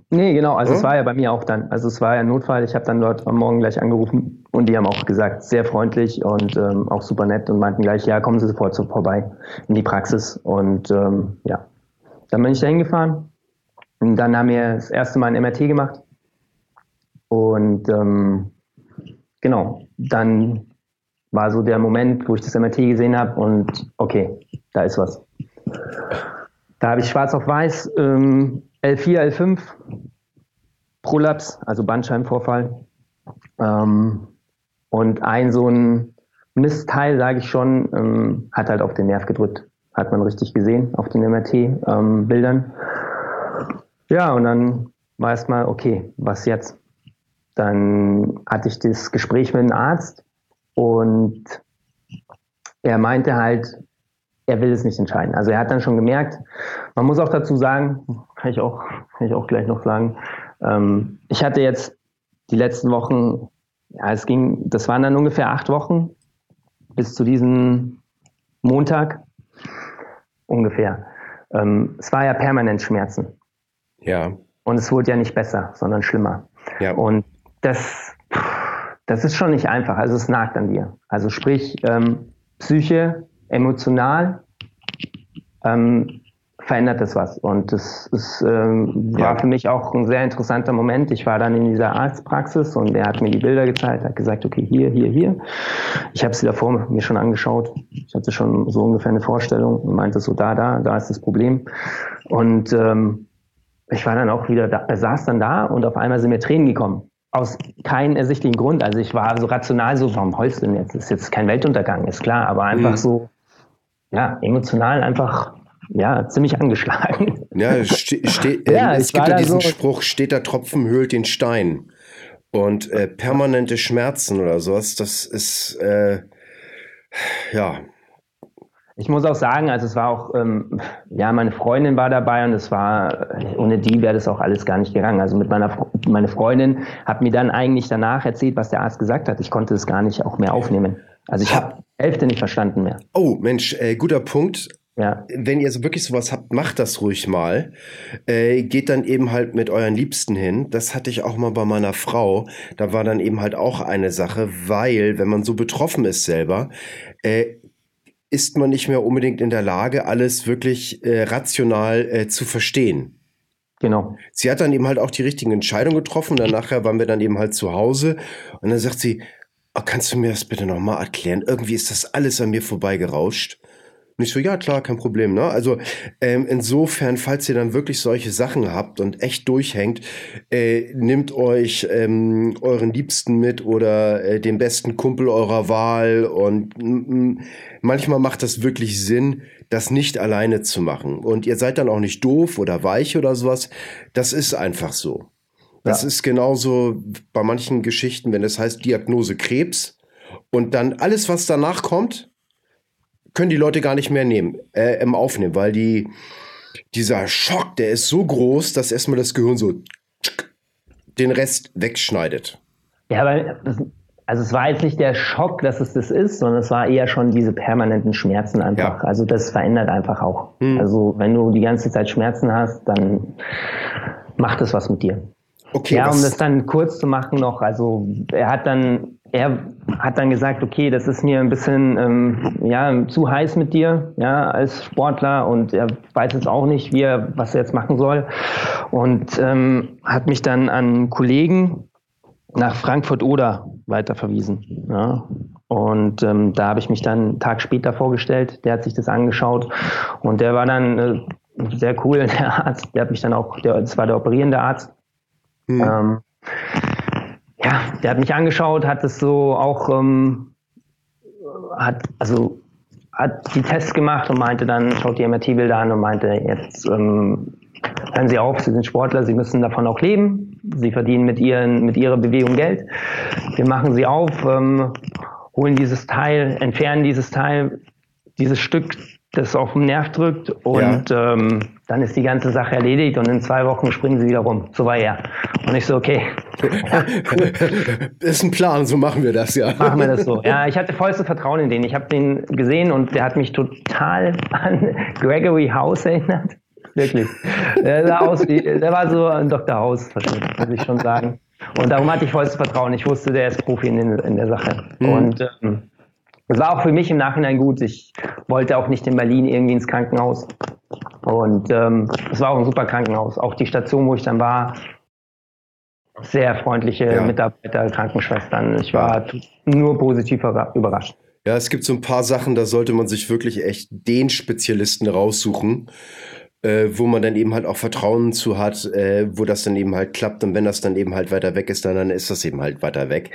Nee, genau. Also ja? es war ja bei mir auch dann. Also es war ja ein Notfall. Ich habe dann dort am Morgen gleich angerufen und die haben auch gesagt, sehr freundlich und ähm, auch super nett und meinten gleich, ja, kommen Sie sofort so vorbei in die Praxis. Und ähm, ja, dann bin ich da hingefahren. Und dann haben wir das erste Mal ein MRT gemacht. Und ähm, genau, dann war so der Moment, wo ich das MRT gesehen habe und okay, da ist was. Da habe ich schwarz auf weiß ähm, L4, L5, Prolaps, also Bandscheibenvorfall. Ähm, und ein so ein Mistteil, sage ich schon, ähm, hat halt auf den Nerv gedrückt. Hat man richtig gesehen auf den MRT-Bildern. Ähm, ja, und dann war erstmal, okay, was jetzt? Dann hatte ich das Gespräch mit dem Arzt und er meinte halt, er will es nicht entscheiden. Also er hat dann schon gemerkt, man muss auch dazu sagen, kann ich auch, kann ich auch gleich noch sagen, ähm, ich hatte jetzt die letzten Wochen, ja, es ging, das waren dann ungefähr acht Wochen bis zu diesem Montag ungefähr. Ähm, es war ja permanent Schmerzen. Ja. Und es wurde ja nicht besser, sondern schlimmer. Ja. Und das, das ist schon nicht einfach. Also es nagt an dir. Also sprich, ähm, Psyche, emotional ähm, verändert das was. Und das ist, ähm, war ja. für mich auch ein sehr interessanter Moment. Ich war dann in dieser Arztpraxis und er hat mir die Bilder gezeigt, hat gesagt, okay, hier, hier, hier. Ich habe sie davor mir schon angeschaut. Ich hatte schon so ungefähr eine Vorstellung und meinte so, da, da, da ist das Problem. Und ähm, ich war dann auch wieder da, saß dann da und auf einmal sind mir Tränen gekommen aus keinem ersichtlichen Grund. Also ich war so rational so, warum heulst du denn jetzt? Ist jetzt kein Weltuntergang, ist klar, aber einfach mhm. so, ja, emotional einfach, ja, ziemlich angeschlagen. Ja, ste ste ja äh, es gibt ja diesen so Spruch, steht der Tropfen höhlt den Stein. Und äh, permanente Schmerzen oder sowas, das ist, äh, ja, ich muss auch sagen, also es war auch, ähm, ja, meine Freundin war dabei und es war, ohne die wäre das auch alles gar nicht gegangen. Also mit meiner meine Freundin hat mir dann eigentlich danach erzählt, was der Arzt gesagt hat. Ich konnte es gar nicht auch mehr aufnehmen. Also ich habe Hälfte nicht verstanden mehr. Oh, Mensch, äh, guter Punkt. Ja. Wenn ihr so wirklich sowas habt, macht das ruhig mal. Äh, geht dann eben halt mit euren Liebsten hin. Das hatte ich auch mal bei meiner Frau. Da war dann eben halt auch eine Sache, weil, wenn man so betroffen ist selber, äh, ist man nicht mehr unbedingt in der Lage, alles wirklich äh, rational äh, zu verstehen. Genau. Sie hat dann eben halt auch die richtigen Entscheidungen getroffen. Dann nachher waren wir dann eben halt zu Hause und dann sagt sie, oh, kannst du mir das bitte nochmal erklären? Irgendwie ist das alles an mir vorbeigerauscht. Und ich so, ja klar, kein Problem. Ne? Also ähm, insofern, falls ihr dann wirklich solche Sachen habt und echt durchhängt, äh, nimmt euch ähm, euren Liebsten mit oder äh, den besten Kumpel eurer Wahl. Und manchmal macht das wirklich Sinn, das nicht alleine zu machen. Und ihr seid dann auch nicht doof oder weich oder sowas. Das ist einfach so. Das ja. ist genauso bei manchen Geschichten, wenn es heißt Diagnose Krebs und dann alles, was danach kommt, können die Leute gar nicht mehr nehmen, äh, im Aufnehmen, weil die, dieser Schock, der ist so groß, dass erstmal das Gehirn so den Rest wegschneidet. Ja, weil, also es war jetzt nicht der Schock, dass es das ist, sondern es war eher schon diese permanenten Schmerzen einfach. Ja. Also das verändert einfach auch. Hm. Also wenn du die ganze Zeit Schmerzen hast, dann macht es was mit dir. Okay, ja, um das dann kurz zu machen noch, also er hat dann er hat dann gesagt, okay, das ist mir ein bisschen ähm, ja, zu heiß mit dir, ja, als Sportler und er weiß jetzt auch nicht, wie er, was er jetzt machen soll. Und ähm, hat mich dann an Kollegen nach Frankfurt oder weiterverwiesen. Ja. Und ähm, da habe ich mich dann einen Tag später vorgestellt, der hat sich das angeschaut und der war dann äh, sehr cool, der Arzt, der hat mich dann auch, der, das war der operierende Arzt. Mhm. Ja, der hat mich angeschaut, hat es so auch, ähm, hat, also, hat die Tests gemacht und meinte dann, schaut die MRT-Bilder an und meinte, jetzt ähm, hören Sie auf, Sie sind Sportler, Sie müssen davon auch leben. Sie verdienen mit, ihren, mit Ihrer Bewegung Geld. Wir machen Sie auf, ähm, holen dieses Teil, entfernen dieses Teil, dieses Stück das auf den Nerv drückt und ja. ähm, dann ist die ganze Sache erledigt und in zwei Wochen springen sie wieder rum. So war er. Und ich so, okay. ist ein Plan, so machen wir das, ja. Machen wir das so. Ja, ich hatte vollstes Vertrauen in den. Ich habe den gesehen und der hat mich total an Gregory House erinnert. Wirklich. Der sah aus wie, der war so ein Dr. House, muss ich schon sagen. Und darum hatte ich vollstes Vertrauen. Ich wusste, der ist Profi in, in der Sache. Mhm. Und ähm, das war auch für mich im Nachhinein gut. Ich wollte auch nicht in Berlin irgendwie ins Krankenhaus. Und ähm, es war auch ein super Krankenhaus. Auch die Station, wo ich dann war, sehr freundliche ja. Mitarbeiter, Krankenschwestern. Ich war nur positiv überrascht. Ja, es gibt so ein paar Sachen, da sollte man sich wirklich echt den Spezialisten raussuchen äh, wo man dann eben halt auch Vertrauen zu hat, äh, wo das dann eben halt klappt. Und wenn das dann eben halt weiter weg ist, dann, dann ist das eben halt weiter weg.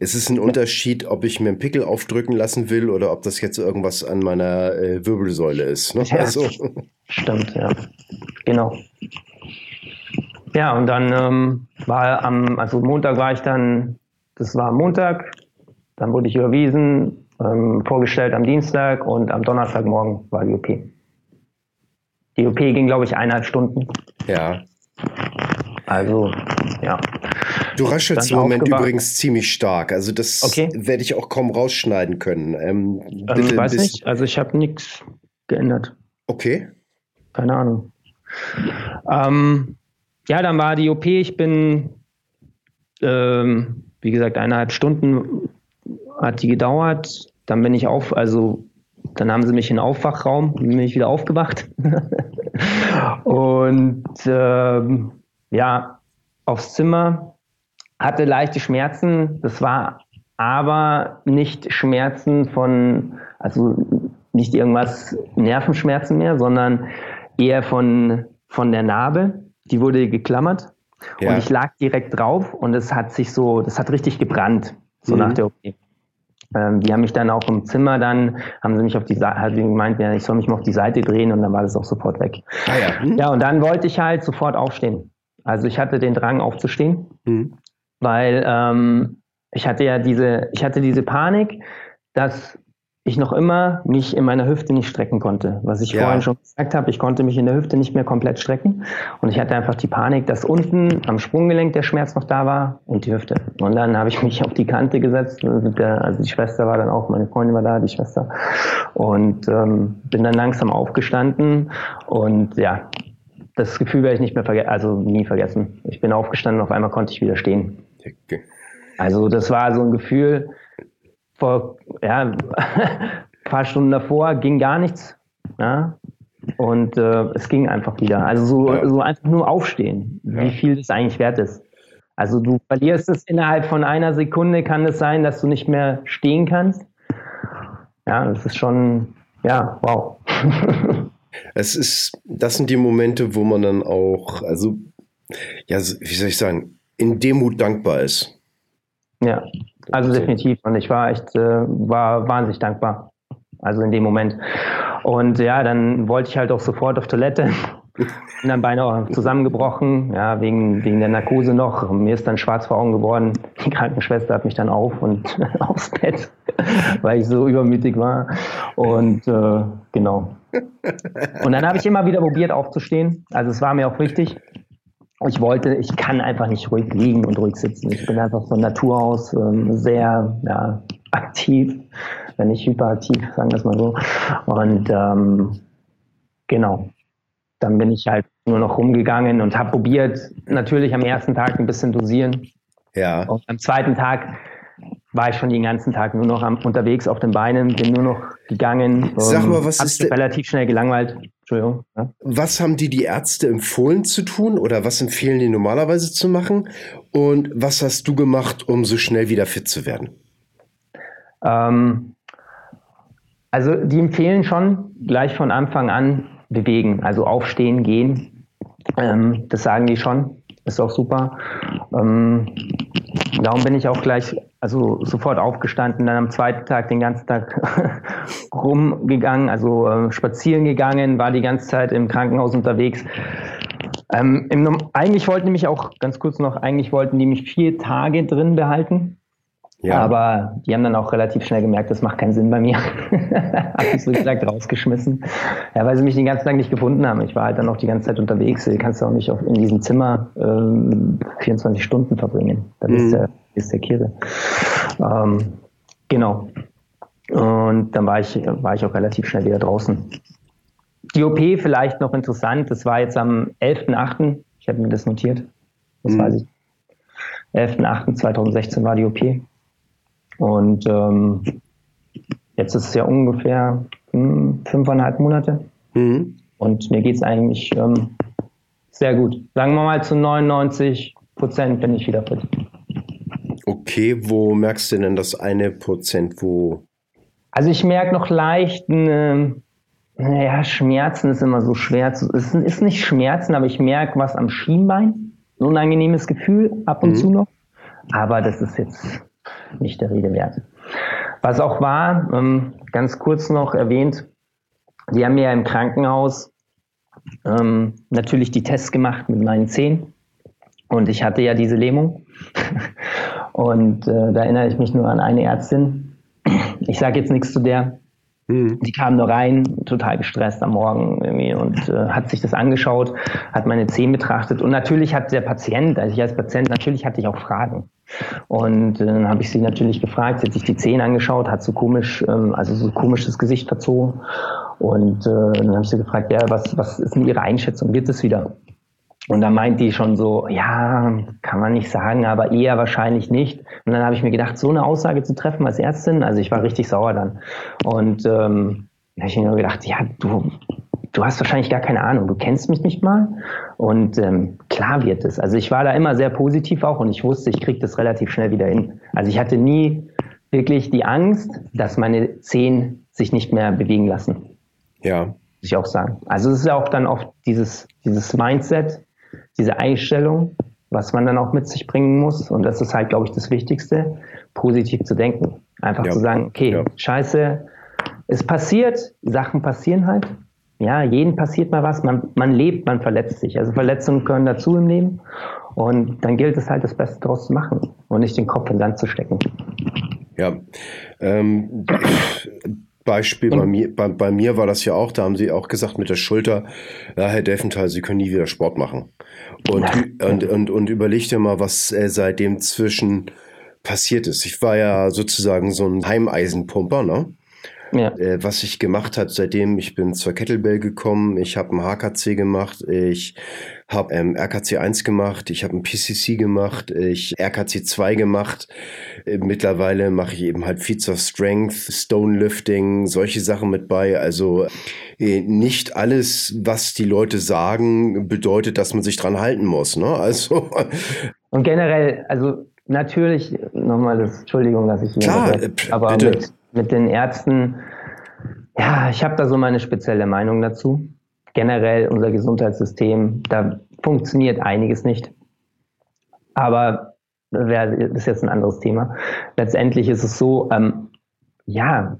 Es ist ein Unterschied, ob ich mir einen Pickel aufdrücken lassen will oder ob das jetzt irgendwas an meiner äh, Wirbelsäule ist. Ne? Ja, also. Stimmt, ja. Genau. Ja, und dann ähm, war am, also Montag war ich dann, das war Montag, dann wurde ich überwiesen, ähm, vorgestellt am Dienstag und am Donnerstagmorgen war die OP. Die OP ging, glaube ich, eineinhalb Stunden. Ja. Also, ja. Du raschelst im Moment übrigens ziemlich stark. Also das okay. werde ich auch kaum rausschneiden können. Ähm, ähm, weiß nicht. Also ich habe nichts geändert. Okay. Keine Ahnung. Ähm, ja, dann war die OP. Ich bin, ähm, wie gesagt, eineinhalb Stunden hat die gedauert. Dann bin ich auf, also dann haben sie mich in den Aufwachraum, bin ich wieder aufgewacht. und ähm, ja, aufs Zimmer, hatte leichte Schmerzen. Das war aber nicht Schmerzen von, also nicht irgendwas Nervenschmerzen mehr, sondern eher von, von der Narbe. Die wurde geklammert. Ja. Und ich lag direkt drauf und es hat sich so, das hat richtig gebrannt, so mhm. nach der OP. Ähm, die haben mich dann auch im Zimmer dann, haben sie mich auf die Seite, hat gemeint, ja, ich soll mich mal auf die Seite drehen und dann war das auch sofort weg. Ah, ja. Hm. ja, und dann wollte ich halt sofort aufstehen. Also ich hatte den Drang aufzustehen, hm. weil ähm, ich hatte ja diese, ich hatte diese Panik, dass ich noch immer mich in meiner Hüfte nicht strecken konnte. Was ich ja. vorhin schon gesagt habe, ich konnte mich in der Hüfte nicht mehr komplett strecken. Und ich hatte einfach die Panik, dass unten am Sprunggelenk der Schmerz noch da war und die Hüfte. Und dann habe ich mich auf die Kante gesetzt. Also die Schwester war dann auch, meine Freundin war da, die Schwester. Und ähm, bin dann langsam aufgestanden. Und ja, das Gefühl werde ich nicht mehr vergessen, also nie vergessen. Ich bin aufgestanden, auf einmal konnte ich wieder stehen. Okay. Also das war so ein Gefühl, vor ja, ein paar Stunden davor ging gar nichts. Ja? Und äh, es ging einfach wieder. Also so, ja. so einfach nur aufstehen, ja. wie viel das eigentlich wert ist. Also du verlierst es innerhalb von einer Sekunde, kann es sein, dass du nicht mehr stehen kannst. Ja, das ist schon, ja, wow. es ist, das sind die Momente, wo man dann auch, also, ja, wie soll ich sagen, in Demut dankbar ist. Ja, also definitiv. Und ich war echt, äh, war wahnsinnig dankbar. Also in dem Moment. Und ja, dann wollte ich halt auch sofort auf Toilette. Bin dann beinahe zusammengebrochen, ja, wegen, wegen der Narkose noch. Mir ist dann schwarz vor Augen geworden. Die Krankenschwester hat mich dann auf und aufs Bett, weil ich so übermütig war. Und äh, genau. Und dann habe ich immer wieder probiert aufzustehen. Also es war mir auch wichtig ich wollte, ich kann einfach nicht ruhig liegen und ruhig sitzen. Ich bin einfach von Natur aus ähm, sehr ja, aktiv, wenn nicht hyperaktiv, sagen wir es mal so. Und ähm, genau, dann bin ich halt nur noch rumgegangen und habe probiert, natürlich am ersten Tag ein bisschen dosieren. Ja. Und am zweiten Tag war ich schon den ganzen Tag nur noch am, unterwegs auf den Beinen, bin nur noch gegangen. Sag mal, was ist relativ schnell gelangweilt. Entschuldigung. Ja. Was haben die die Ärzte empfohlen zu tun oder was empfehlen die normalerweise zu machen? Und was hast du gemacht, um so schnell wieder fit zu werden? Ähm, also die empfehlen schon gleich von Anfang an bewegen, also aufstehen, gehen. Ähm, das sagen die schon. Ist auch super. Ähm, darum bin ich auch gleich also sofort aufgestanden, dann am zweiten Tag den ganzen Tag rumgegangen, also äh, spazieren gegangen, war die ganze Zeit im Krankenhaus unterwegs. Ähm, im, eigentlich wollten die mich auch, ganz kurz noch, eigentlich wollten die mich vier Tage drin behalten. Ja. Aber die haben dann auch relativ schnell gemerkt, das macht keinen Sinn bei mir. Hab ich so gesagt rausgeschmissen. Ja, weil sie mich den ganzen Tag nicht gefunden haben. Ich war halt dann auch die ganze Zeit unterwegs. Du kannst auch nicht auf, in diesem Zimmer ähm, 24 Stunden verbringen. Das mhm. ist der, ist der Kirre. Ähm, genau. Und dann war ich, war ich auch relativ schnell wieder draußen. Die OP vielleicht noch interessant. Das war jetzt am 11.8. Ich habe mir das notiert. Das mhm. weiß ich. 11.8.2016 war die OP. Und ähm, jetzt ist es ja ungefähr hm, fünfeinhalb Monate. Mhm. Und mir geht es eigentlich ähm, sehr gut. Sagen wir mal zu 99 Prozent bin ich wieder fit. Okay, wo merkst du denn das eine Prozent, wo? Also ich merke noch leicht eine, naja, Schmerzen ist immer so schwer zu, es ist nicht Schmerzen, aber ich merke was am Schienbein. Ein unangenehmes Gefühl ab und mhm. zu noch. Aber das ist jetzt nicht der Rede wert. Was auch war, ähm, ganz kurz noch erwähnt, die haben mir ja im Krankenhaus ähm, natürlich die Tests gemacht mit meinen Zehen. Und ich hatte ja diese Lähmung. Und äh, da erinnere ich mich nur an eine Ärztin. Ich sage jetzt nichts zu der. Mhm. Die kam nur rein, total gestresst am Morgen irgendwie und äh, hat sich das angeschaut, hat meine Zehen betrachtet und natürlich hat der Patient, also ich als Patient, natürlich hatte ich auch Fragen. Und äh, dann habe ich sie natürlich gefragt, sie hat sich die Zehen angeschaut, hat so komisch, ähm, also so komisches Gesicht verzogen und äh, dann habe ich sie gefragt, ja, was, was ist denn Ihre Einschätzung, wird es wieder? Und da meint die schon so, ja, kann man nicht sagen, aber eher wahrscheinlich nicht. Und dann habe ich mir gedacht, so eine Aussage zu treffen als Ärztin, also ich war richtig sauer dann. Und ähm, da habe ich mir gedacht, ja, du, du hast wahrscheinlich gar keine Ahnung, du kennst mich nicht mal. Und ähm, klar wird es. Also ich war da immer sehr positiv auch und ich wusste, ich kriege das relativ schnell wieder hin. Also ich hatte nie wirklich die Angst, dass meine Zehen sich nicht mehr bewegen lassen. Ja. Muss ich auch sagen. Also es ist ja auch dann oft dieses, dieses Mindset, diese Einstellung, was man dann auch mit sich bringen muss. Und das ist halt, glaube ich, das Wichtigste, positiv zu denken. Einfach ja. zu sagen, okay, ja. scheiße, es passiert, Sachen passieren halt. Ja, jeden passiert mal was, man, man lebt, man verletzt sich. Also Verletzungen gehören dazu im Leben. Und dann gilt es halt, das Beste daraus zu machen und nicht den Kopf in den Sand zu stecken. Ja, ähm, Beispiel bei mir, bei, bei, mir war das ja auch, da haben sie auch gesagt mit der Schulter, ja, Herr Delfenthal, Sie können nie wieder Sport machen. Und, und, und, und überleg dir mal, was äh, seitdem zwischen passiert ist. Ich war ja sozusagen so ein Heimeisenpumper, ne? Ja. Äh, was ich gemacht hat seitdem, ich bin zur Kettlebell gekommen, ich habe ein HKC gemacht, ich habe ähm, RKC 1 gemacht, ich habe ein PCC gemacht, ich RKC 2 gemacht. Äh, mittlerweile mache ich eben halt Feats of Strength, Stone Lifting, solche Sachen mit bei. Also äh, nicht alles, was die Leute sagen, bedeutet, dass man sich dran halten muss. Ne? Also und generell, also natürlich nochmal das, Entschuldigung, dass ich hier Klar, äh, aber mit, mit den Ärzten, ja, ich habe da so meine spezielle Meinung dazu generell unser Gesundheitssystem, da funktioniert einiges nicht. Aber das ist jetzt ein anderes Thema. Letztendlich ist es so, ähm, ja,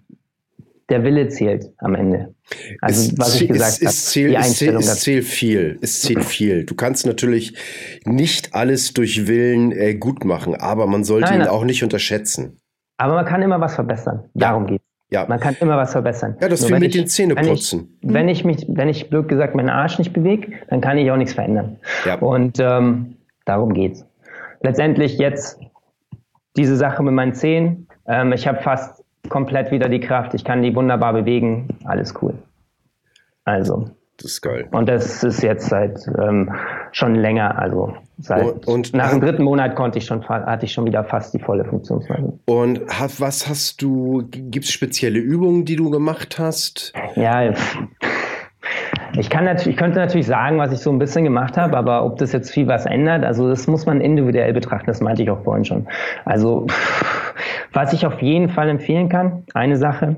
der Wille zählt am Ende. Also es, was ich gesagt habe, zählt, es, zählt, es zählt viel. Es zählt viel. Du kannst natürlich nicht alles durch Willen äh, gut machen, aber man sollte nein, ihn auch nicht unterschätzen. Aber man kann immer was verbessern. Darum ja. geht ja. Man kann immer was verbessern. Ja, das wie mit ich, den Zähneputzen. Wenn ich, wenn ich mich, wenn ich blöd gesagt meinen Arsch nicht bewege, dann kann ich auch nichts verändern. Ja. Und ähm, darum geht's. Letztendlich jetzt diese Sache mit meinen Zehen. Ähm, ich habe fast komplett wieder die Kraft. Ich kann die wunderbar bewegen. Alles cool. Also. Das ist geil. Und das ist jetzt seit ähm, schon länger, also seit und, und nach dem dritten Monat konnte ich schon hatte ich schon wieder fast die volle Funktionsweise. Und was hast du? Gibt es spezielle Übungen, die du gemacht hast? Ja, ich kann natürlich, ich könnte natürlich sagen, was ich so ein bisschen gemacht habe, aber ob das jetzt viel was ändert, also das muss man individuell betrachten. Das meinte ich auch vorhin schon. Also was ich auf jeden Fall empfehlen kann, eine Sache,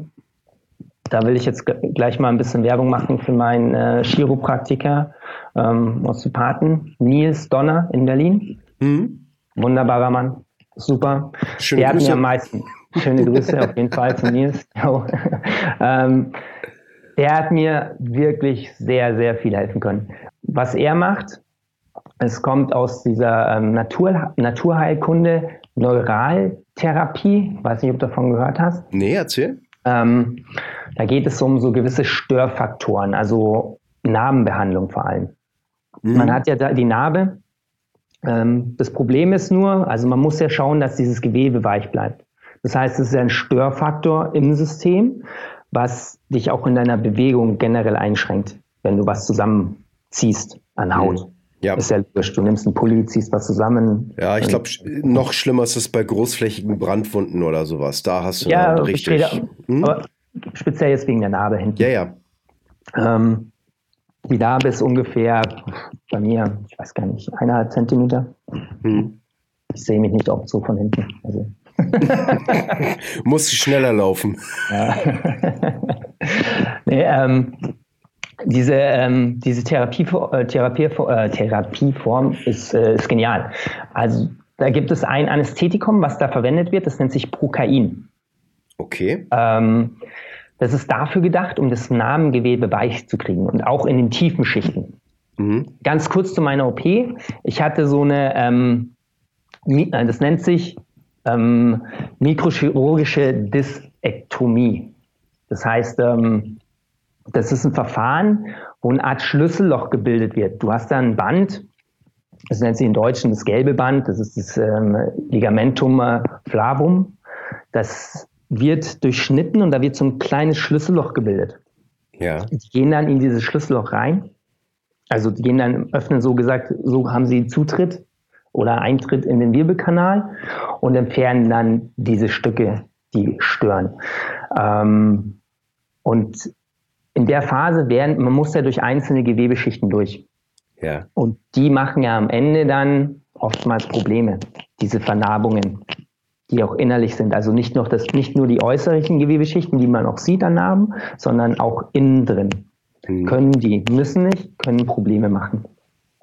da will ich jetzt gleich mal ein bisschen Werbung machen für meinen äh, Chiropraktiker, ähm, Osteopathen, Nils Donner in Berlin. Mhm. Wunderbarer Mann, super. Schöne Der Grüße. hat mir am meisten. Schöne Grüße auf jeden Fall zu Nils. ähm, der hat mir wirklich sehr, sehr viel helfen können. Was er macht, es kommt aus dieser ähm, Natur, Naturheilkunde, Neural Therapie. Weiß nicht, ob du davon gehört hast. Nee, erzähl. Ähm, da geht es um so gewisse Störfaktoren, also Narbenbehandlung vor allem. Mhm. Man hat ja da die Narbe. Ähm, das Problem ist nur, also man muss ja schauen, dass dieses Gewebe weich bleibt. Das heißt, es ist ein Störfaktor im System, was dich auch in deiner Bewegung generell einschränkt, wenn du was zusammenziehst an Haut. Mhm. Ja. Ist ja logisch. Du nimmst einen Pulli, ziehst was zusammen. Ja, ich glaube, noch schlimmer ist es bei großflächigen Brandwunden oder sowas. Da hast du ja, richtig. Später, hm? Aber speziell jetzt wegen der Narbe hinten. Ja, ja. Ähm, die Narbe ist ungefähr bei mir, ich weiß gar nicht, eineinhalb Zentimeter. Hm. Ich sehe mich nicht oft so von hinten. Also. Muss schneller laufen. Ja. nee, ähm, diese, ähm, diese Therapie, äh, Therapie, äh, Therapieform ist, äh, ist genial. Also da gibt es ein Anästhetikum, was da verwendet wird, das nennt sich Prokain. Okay. Ähm, das ist dafür gedacht, um das Narbengewebe weich zu kriegen und auch in den tiefen Schichten. Mhm. Ganz kurz zu meiner OP. Ich hatte so eine, ähm, das nennt sich ähm, mikrochirurgische Dysektomie. Das heißt, ähm, das ist ein Verfahren, wo eine Art Schlüsselloch gebildet wird. Du hast da ein Band, das nennt sich in Deutschen das gelbe Band, das ist das ähm, Ligamentum äh, flavum. Das wird durchschnitten und da wird so ein kleines Schlüsselloch gebildet. Ja. Die gehen dann in dieses Schlüsselloch rein. Also die gehen dann, öffnen so gesagt, so haben sie Zutritt oder Eintritt in den Wirbelkanal und entfernen dann diese Stücke, die stören. Ähm, und in der Phase werden, man muss ja durch einzelne Gewebeschichten durch. Ja. Und die machen ja am Ende dann oftmals Probleme, diese Vernarbungen, die auch innerlich sind. Also nicht nur, das, nicht nur die äußerlichen Gewebeschichten, die man auch sieht an Narben, sondern auch innen drin. Mhm. Können die, müssen nicht, können Probleme machen.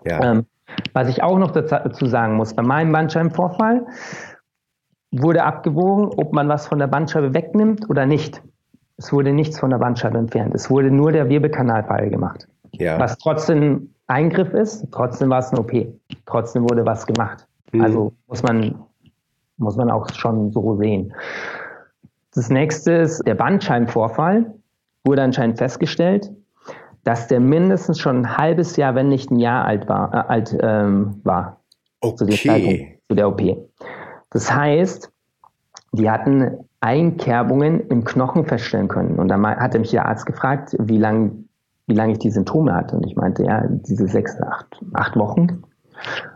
Ja. Ähm, was ich auch noch dazu sagen muss, bei meinem Bandscheibenvorfall wurde abgewogen, ob man was von der Bandscheibe wegnimmt oder nicht. Es wurde nichts von der Bandscheibe entfernt. Es wurde nur der Wirbelkanal gemacht. Ja. Was trotzdem Eingriff ist, trotzdem war es eine OP. Trotzdem wurde was gemacht. Mhm. Also muss man, muss man auch schon so sehen. Das nächste ist der Bandscheibenvorfall. Wurde anscheinend festgestellt, dass der mindestens schon ein halbes Jahr, wenn nicht ein Jahr alt war. Äh, alt, ähm, war okay. Zu, zu der OP. Das heißt, die hatten Einkerbungen im Knochen feststellen können. Und dann hatte mich der Arzt gefragt, wie lange wie lang ich die Symptome hatte. Und ich meinte, ja, diese sechs, acht, acht Wochen.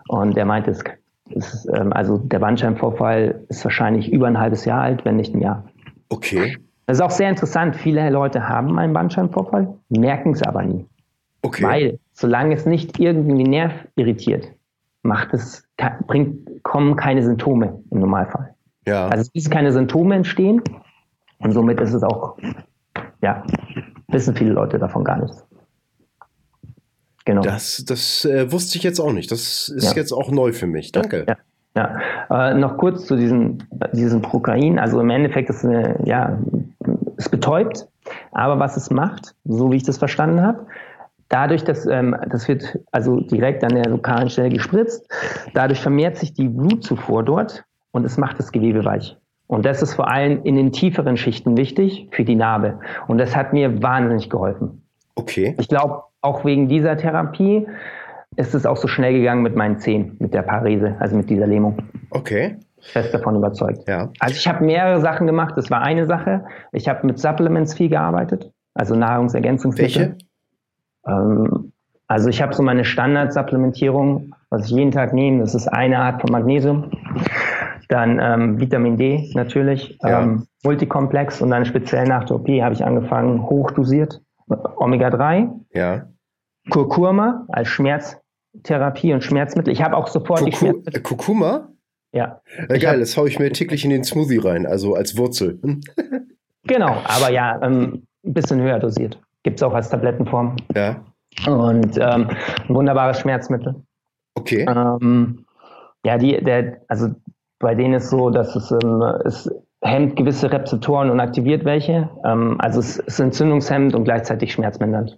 Und er meinte, es ist, ähm, also der Bandscheibenvorfall ist wahrscheinlich über ein halbes Jahr alt, wenn nicht ein Jahr. Okay. Das ist auch sehr interessant. Viele Leute haben einen Bandscheibenvorfall, merken es aber nie. Okay. Weil, solange es nicht irgendwie Nerv irritiert, macht es, bringt, kommen keine Symptome im Normalfall. Ja. Also es müssen keine Symptome entstehen und somit ist es auch, ja, wissen viele Leute davon gar nicht. Genau. Das, das äh, wusste ich jetzt auch nicht. Das ist ja. jetzt auch neu für mich. Danke. Ja. ja. Äh, noch kurz zu diesem, diesem Prokain. Also im Endeffekt ist eine, ja, es betäubt, aber was es macht, so wie ich das verstanden habe, dadurch, dass ähm, das wird also direkt an der lokalen Stelle gespritzt, dadurch vermehrt sich die Blutzufuhr dort und es macht das Gewebe weich. Und das ist vor allem in den tieferen Schichten wichtig für die Narbe. Und das hat mir wahnsinnig geholfen. Okay. Ich glaube, auch wegen dieser Therapie ist es auch so schnell gegangen mit meinen Zehen, mit der Parese, also mit dieser Lähmung. Okay. Fest davon überzeugt. Ja. Also ich habe mehrere Sachen gemacht. Das war eine Sache. Ich habe mit Supplements viel gearbeitet, also Nahrungsergänzungsmittel. Welche? Ähm, also ich habe so meine Standardsupplementierung, was ich jeden Tag nehme. Das ist eine Art von Magnesium. Dann ähm, Vitamin D natürlich, ja. ähm, Multikomplex und dann speziell nach der OP habe ich angefangen, hochdosiert Omega-3, ja. Kurkuma als Schmerztherapie und Schmerzmittel. Ich habe auch sofort Kurku die Schmerzmittel. Kurkuma? Ja. ja geil, hab, das haue ich mir täglich in den Smoothie rein, also als Wurzel. genau, aber ja, ähm, ein bisschen höher dosiert. Gibt es auch als Tablettenform. Ja. Und ähm, ein wunderbares Schmerzmittel. Okay. Ähm, ja, die, der, also bei denen ist so, dass es, ähm, es hemmt gewisse Rezeptoren und aktiviert welche. Ähm, also es ist entzündungshemmend und gleichzeitig schmerzmindernd.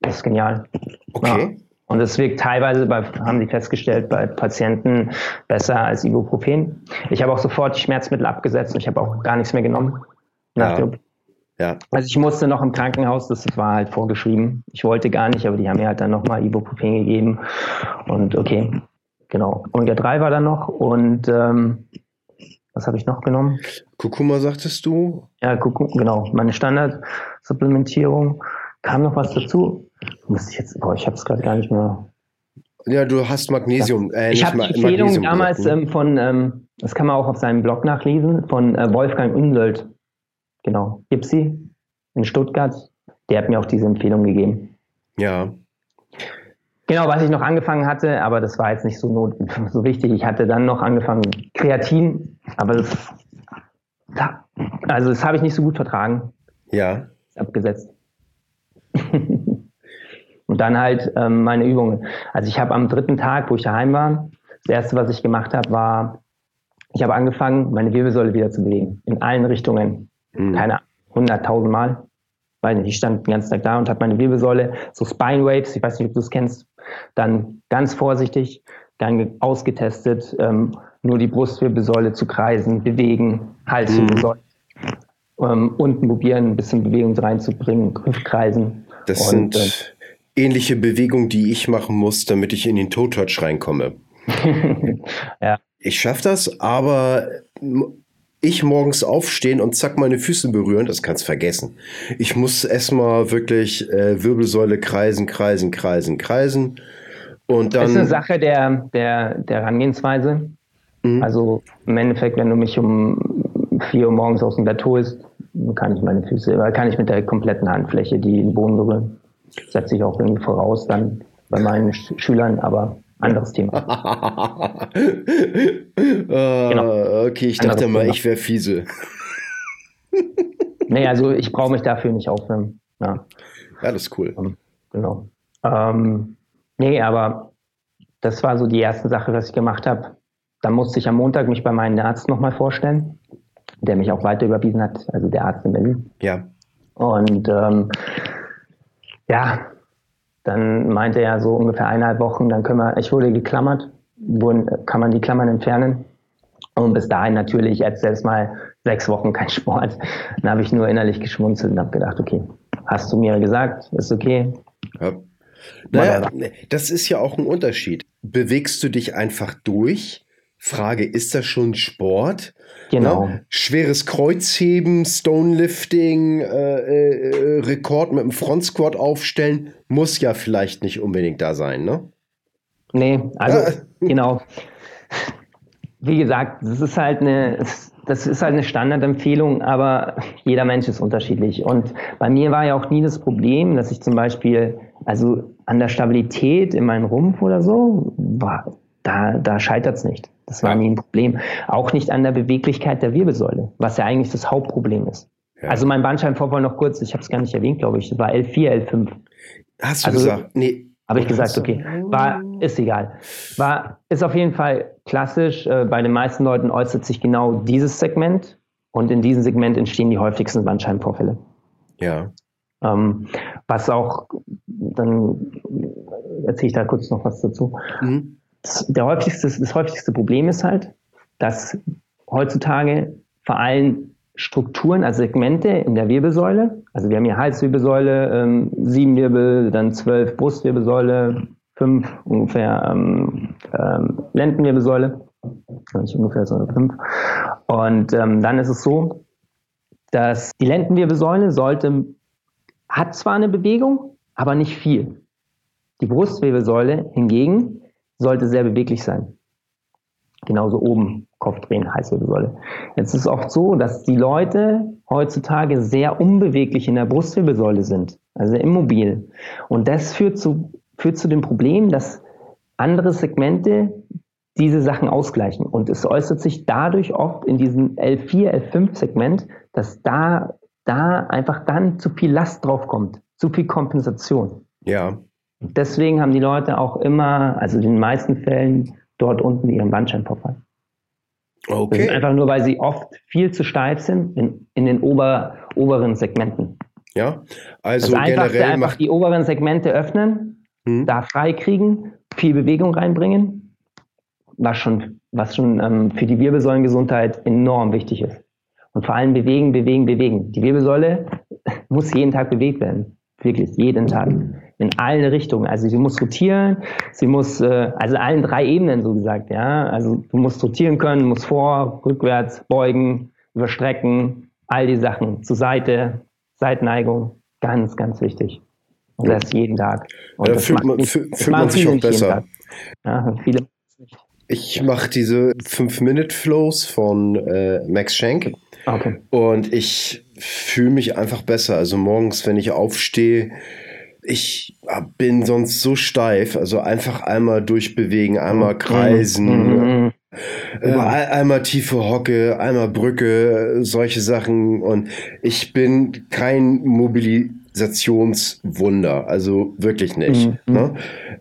Das ist genial. Okay. Und es wirkt teilweise, bei, haben sie festgestellt, bei Patienten besser als Ibuprofen. Ich habe auch sofort die Schmerzmittel abgesetzt und ich habe auch gar nichts mehr genommen. Nach ja. ja. Also ich musste noch im Krankenhaus, das war halt vorgeschrieben. Ich wollte gar nicht, aber die haben mir halt dann nochmal Ibuprofen gegeben. Und okay, genau. Omega-3 war dann noch und ähm, was habe ich noch genommen? Kurkuma sagtest du? Ja, Kurkuma, genau. Meine Standardsupplementierung. Kam noch was dazu? Muss ich jetzt, boah, ich habe es gerade gar nicht mehr. Ja, du hast Magnesium. Äh, ich habe die Empfehlung Magnesium damals ne? ähm, von, ähm, das kann man auch auf seinem Blog nachlesen, von äh, Wolfgang Undöld. Genau, Gipsy in Stuttgart. Der hat mir auch diese Empfehlung gegeben. Ja. Genau, was ich noch angefangen hatte, aber das war jetzt nicht so, not so wichtig. Ich hatte dann noch angefangen Kreatin, aber das, also das habe ich nicht so gut vertragen. Ja. Abgesetzt. und dann halt ähm, meine Übungen. Also ich habe am dritten Tag, wo ich daheim war, das erste, was ich gemacht habe, war, ich habe angefangen, meine Wirbelsäule wieder zu bewegen. In allen Richtungen. Mhm. Keine hunderttausend Mal. Weil ich stand den ganzen Tag da und habe meine Wirbelsäule, so Spine Waves, ich weiß nicht, ob du es kennst, dann ganz vorsichtig, dann ausgetestet, ähm, nur die Brustwirbelsäule zu kreisen, bewegen, Halswirbelsäule. Mhm. Ähm, unten probieren, ein bisschen Bewegung reinzubringen, Hüftkreisen, das und, sind äh, ähnliche Bewegungen, die ich machen muss, damit ich in den Toe-Touch reinkomme. ja. Ich schaffe das, aber ich morgens aufstehen und zack meine Füße berühren, das kannst vergessen. Ich muss erstmal wirklich äh, Wirbelsäule kreisen, kreisen, kreisen, kreisen. Und dann. Das ist eine Sache der, der, der Herangehensweise. Mhm. Also im Endeffekt, wenn du mich um 4 Uhr morgens aus dem Bett holst, kann ich meine Füße, kann ich mit der kompletten Handfläche die den Boden berühren. Setze ich auch irgendwie voraus dann bei meinen Schülern, aber anderes Thema. ah, genau. Okay, ich dachte mal, Thema. ich wäre fiese. nee, also ich brauche mich dafür nicht aufwärmen. Ja. das ist cool. Um, genau. Ähm, nee, aber das war so die erste Sache, was ich gemacht habe. Dann musste ich am Montag mich bei meinem Arzt nochmal vorstellen der mich auch weiter überwiesen hat, also der Arzt in Berlin. Ja. Und ähm, ja, dann meinte er so ungefähr eineinhalb Wochen, dann können wir, ich wurde geklammert, wurden, kann man die Klammern entfernen. Und bis dahin natürlich jetzt selbst mal sechs Wochen kein Sport. Dann habe ich nur innerlich geschmunzelt und habe gedacht, okay, hast du mir gesagt, ist okay. Ja. Naja, das ist ja auch ein Unterschied. Bewegst du dich einfach durch Frage, ist das schon Sport? Genau. Ne? Schweres Kreuzheben, Stonelifting, äh, äh, Rekord mit dem Front Squat aufstellen, muss ja vielleicht nicht unbedingt da sein, ne? Nee, also ja. genau. Wie gesagt, das ist halt eine, das ist halt eine Standardempfehlung, aber jeder Mensch ist unterschiedlich. Und bei mir war ja auch nie das Problem, dass ich zum Beispiel, also an der Stabilität in meinem Rumpf oder so, war, da, da scheitert es nicht. Das war ja. nie ein Problem. Auch nicht an der Beweglichkeit der Wirbelsäule, was ja eigentlich das Hauptproblem ist. Ja. Also mein Bandscheibenvorfall noch kurz, ich habe es gar nicht erwähnt, glaube ich, das war L4, L5. Hast du also, gesagt? Nee. Habe ich gesagt, okay. War, ist egal. War, ist auf jeden Fall klassisch. Äh, bei den meisten Leuten äußert sich genau dieses Segment und in diesem Segment entstehen die häufigsten Bandscheibenvorfälle. Ja. Ähm, was auch, dann erzähle ich da kurz noch was dazu. Mhm der häufigste, das häufigste Problem ist halt, dass heutzutage vor allem Strukturen, also Segmente in der Wirbelsäule, also wir haben hier Halswirbelsäule, ähm, sieben Wirbel, dann zwölf Brustwirbelsäule, fünf ungefähr ähm, ähm, Lendenwirbelsäule, nicht ungefähr, sondern fünf. Und ähm, dann ist es so, dass die Lendenwirbelsäule sollte, hat zwar eine Bewegung, aber nicht viel. Die Brustwirbelsäule hingegen sollte sehr beweglich sein. Genauso oben, Kopf drehen, Halswirbelsäule. Jetzt ist es oft so, dass die Leute heutzutage sehr unbeweglich in der Brustwirbelsäule sind, also immobil. Und das führt zu, führt zu dem Problem, dass andere Segmente diese Sachen ausgleichen. Und es äußert sich dadurch oft in diesem L4, L5-Segment, dass da, da einfach dann zu viel Last draufkommt, zu viel Kompensation. Ja. Deswegen haben die Leute auch immer, also in den meisten Fällen, dort unten ihren Bandscheibenvorfall. Okay. Das ist einfach nur, weil sie oft viel zu steif sind in, in den ober, oberen Segmenten. Ja, also das generell einfach die oberen Segmente öffnen mhm. da freikriegen, viel Bewegung reinbringen, was schon, was schon ähm, für die Wirbelsäulengesundheit enorm wichtig ist. Und vor allem bewegen, bewegen, bewegen. Die Wirbelsäule muss jeden Tag bewegt werden. Wirklich, jeden Tag. In allen Richtungen. Also sie muss rotieren, sie muss, äh, also allen drei Ebenen so gesagt, ja. Also du musst rotieren können, musst vor, rückwärts, beugen, überstrecken, all die Sachen. Zur Seite, Seitneigung, ganz, ganz wichtig. Und das jeden Tag. Und ja, fühlt man, fühlt man sich auch besser. Ja, viele ich mache diese 5-Minute-Flows von äh, Max Schenk. Okay. Und ich fühle mich einfach besser. Also morgens, wenn ich aufstehe, ich bin sonst so steif. Also einfach einmal durchbewegen, einmal mhm. kreisen. Mhm. Äh, einmal tiefe Hocke, einmal Brücke, solche Sachen. Und ich bin kein Mobilisationswunder, also wirklich nicht. Mhm. Ne?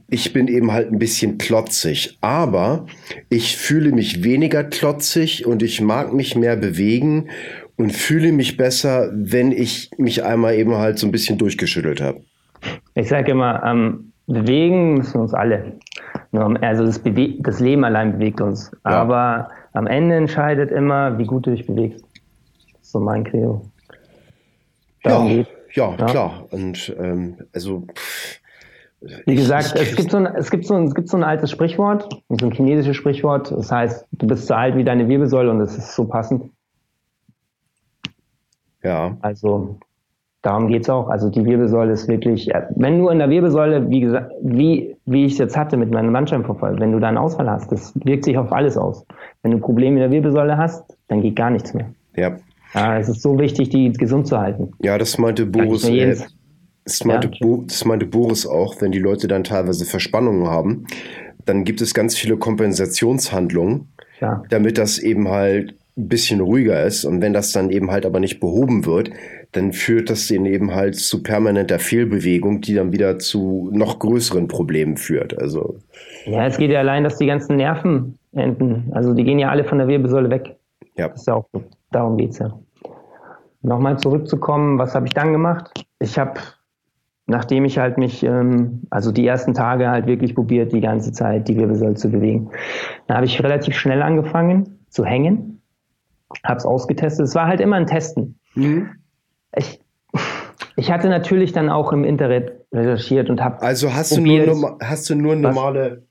Ich bin eben halt ein bisschen klotzig, aber ich fühle mich weniger klotzig und ich mag mich mehr bewegen und fühle mich besser, wenn ich mich einmal eben halt so ein bisschen durchgeschüttelt habe. Ich sage immer, ähm, bewegen müssen wir uns alle. Also das, das Leben allein bewegt uns. Ja. Aber am Ende entscheidet immer, wie gut du dich bewegst. Das ist so mein Credo. ja, ja, ja, klar. Und ähm, also wie gesagt, es gibt, so ein, es, gibt so ein, es gibt so ein altes Sprichwort, so ein chinesisches Sprichwort. Das heißt, du bist so alt wie deine Wirbelsäule und das ist so passend. Ja. Also darum geht's auch. Also die Wirbelsäule ist wirklich, wenn du in der Wirbelsäule, wie gesagt, wie, wie ich es jetzt hatte mit meinem Bandscheibenvorfall, wenn du da einen Ausfall hast, das wirkt sich auf alles aus. Wenn du Probleme in der Wirbelsäule hast, dann geht gar nichts mehr. Ja. ja es ist so wichtig, die gesund zu halten. Ja, das meinte Boris. Äh, das meinte, ja, okay. das meinte Boris auch, wenn die Leute dann teilweise Verspannungen haben, dann gibt es ganz viele Kompensationshandlungen, ja. damit das eben halt ein bisschen ruhiger ist. Und wenn das dann eben halt aber nicht behoben wird, dann führt das den eben halt zu permanenter Fehlbewegung, die dann wieder zu noch größeren Problemen führt. Also ja, es geht ja allein, dass die ganzen Nerven enden. Also die gehen ja alle von der Wirbelsäule weg. Ja. Das ist ja auch so. Darum geht's ja. Nochmal zurückzukommen, was habe ich dann gemacht? Ich habe, nachdem ich halt mich, ähm, also die ersten Tage halt wirklich probiert, die ganze Zeit die Wirbelsäule zu bewegen, dann habe ich relativ schnell angefangen zu hängen habe es ausgetestet. Es war halt immer ein Testen. Mhm. Ich, ich hatte natürlich dann auch im Internet recherchiert und habe. Also hast probiert. du nur hast du nur normale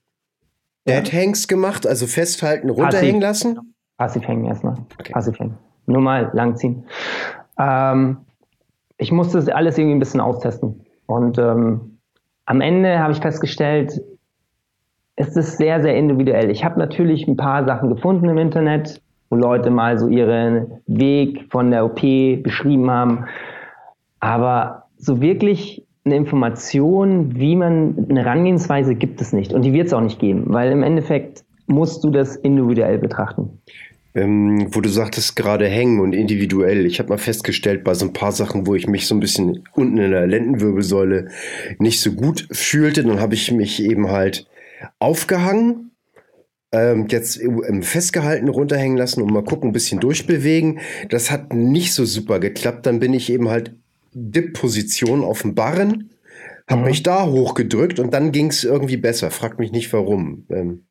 Dead Hangs gemacht, also festhalten, runterhängen Passiv. lassen? Passiv hängen erstmal. Okay. Passiv hängen. Nur mal langziehen. Ähm, ich musste das alles irgendwie ein bisschen austesten. Und ähm, am Ende habe ich festgestellt, es ist sehr, sehr individuell. Ich habe natürlich ein paar Sachen gefunden im Internet, wo Leute mal so ihren Weg von der OP beschrieben haben. Aber so wirklich eine Information, wie man eine Herangehensweise gibt es nicht. Und die wird es auch nicht geben, weil im Endeffekt musst du das individuell betrachten. Ähm, wo du sagtest, gerade hängen und individuell. Ich habe mal festgestellt, bei so ein paar Sachen, wo ich mich so ein bisschen unten in der Lendenwirbelsäule nicht so gut fühlte, dann habe ich mich eben halt aufgehangen ähm, jetzt festgehalten runterhängen lassen und mal gucken, ein bisschen durchbewegen. Das hat nicht so super geklappt. Dann bin ich eben halt Dip-Position auf dem Barren, habe mhm. mich da hochgedrückt und dann ging es irgendwie besser. Frag mich nicht warum. Ähm,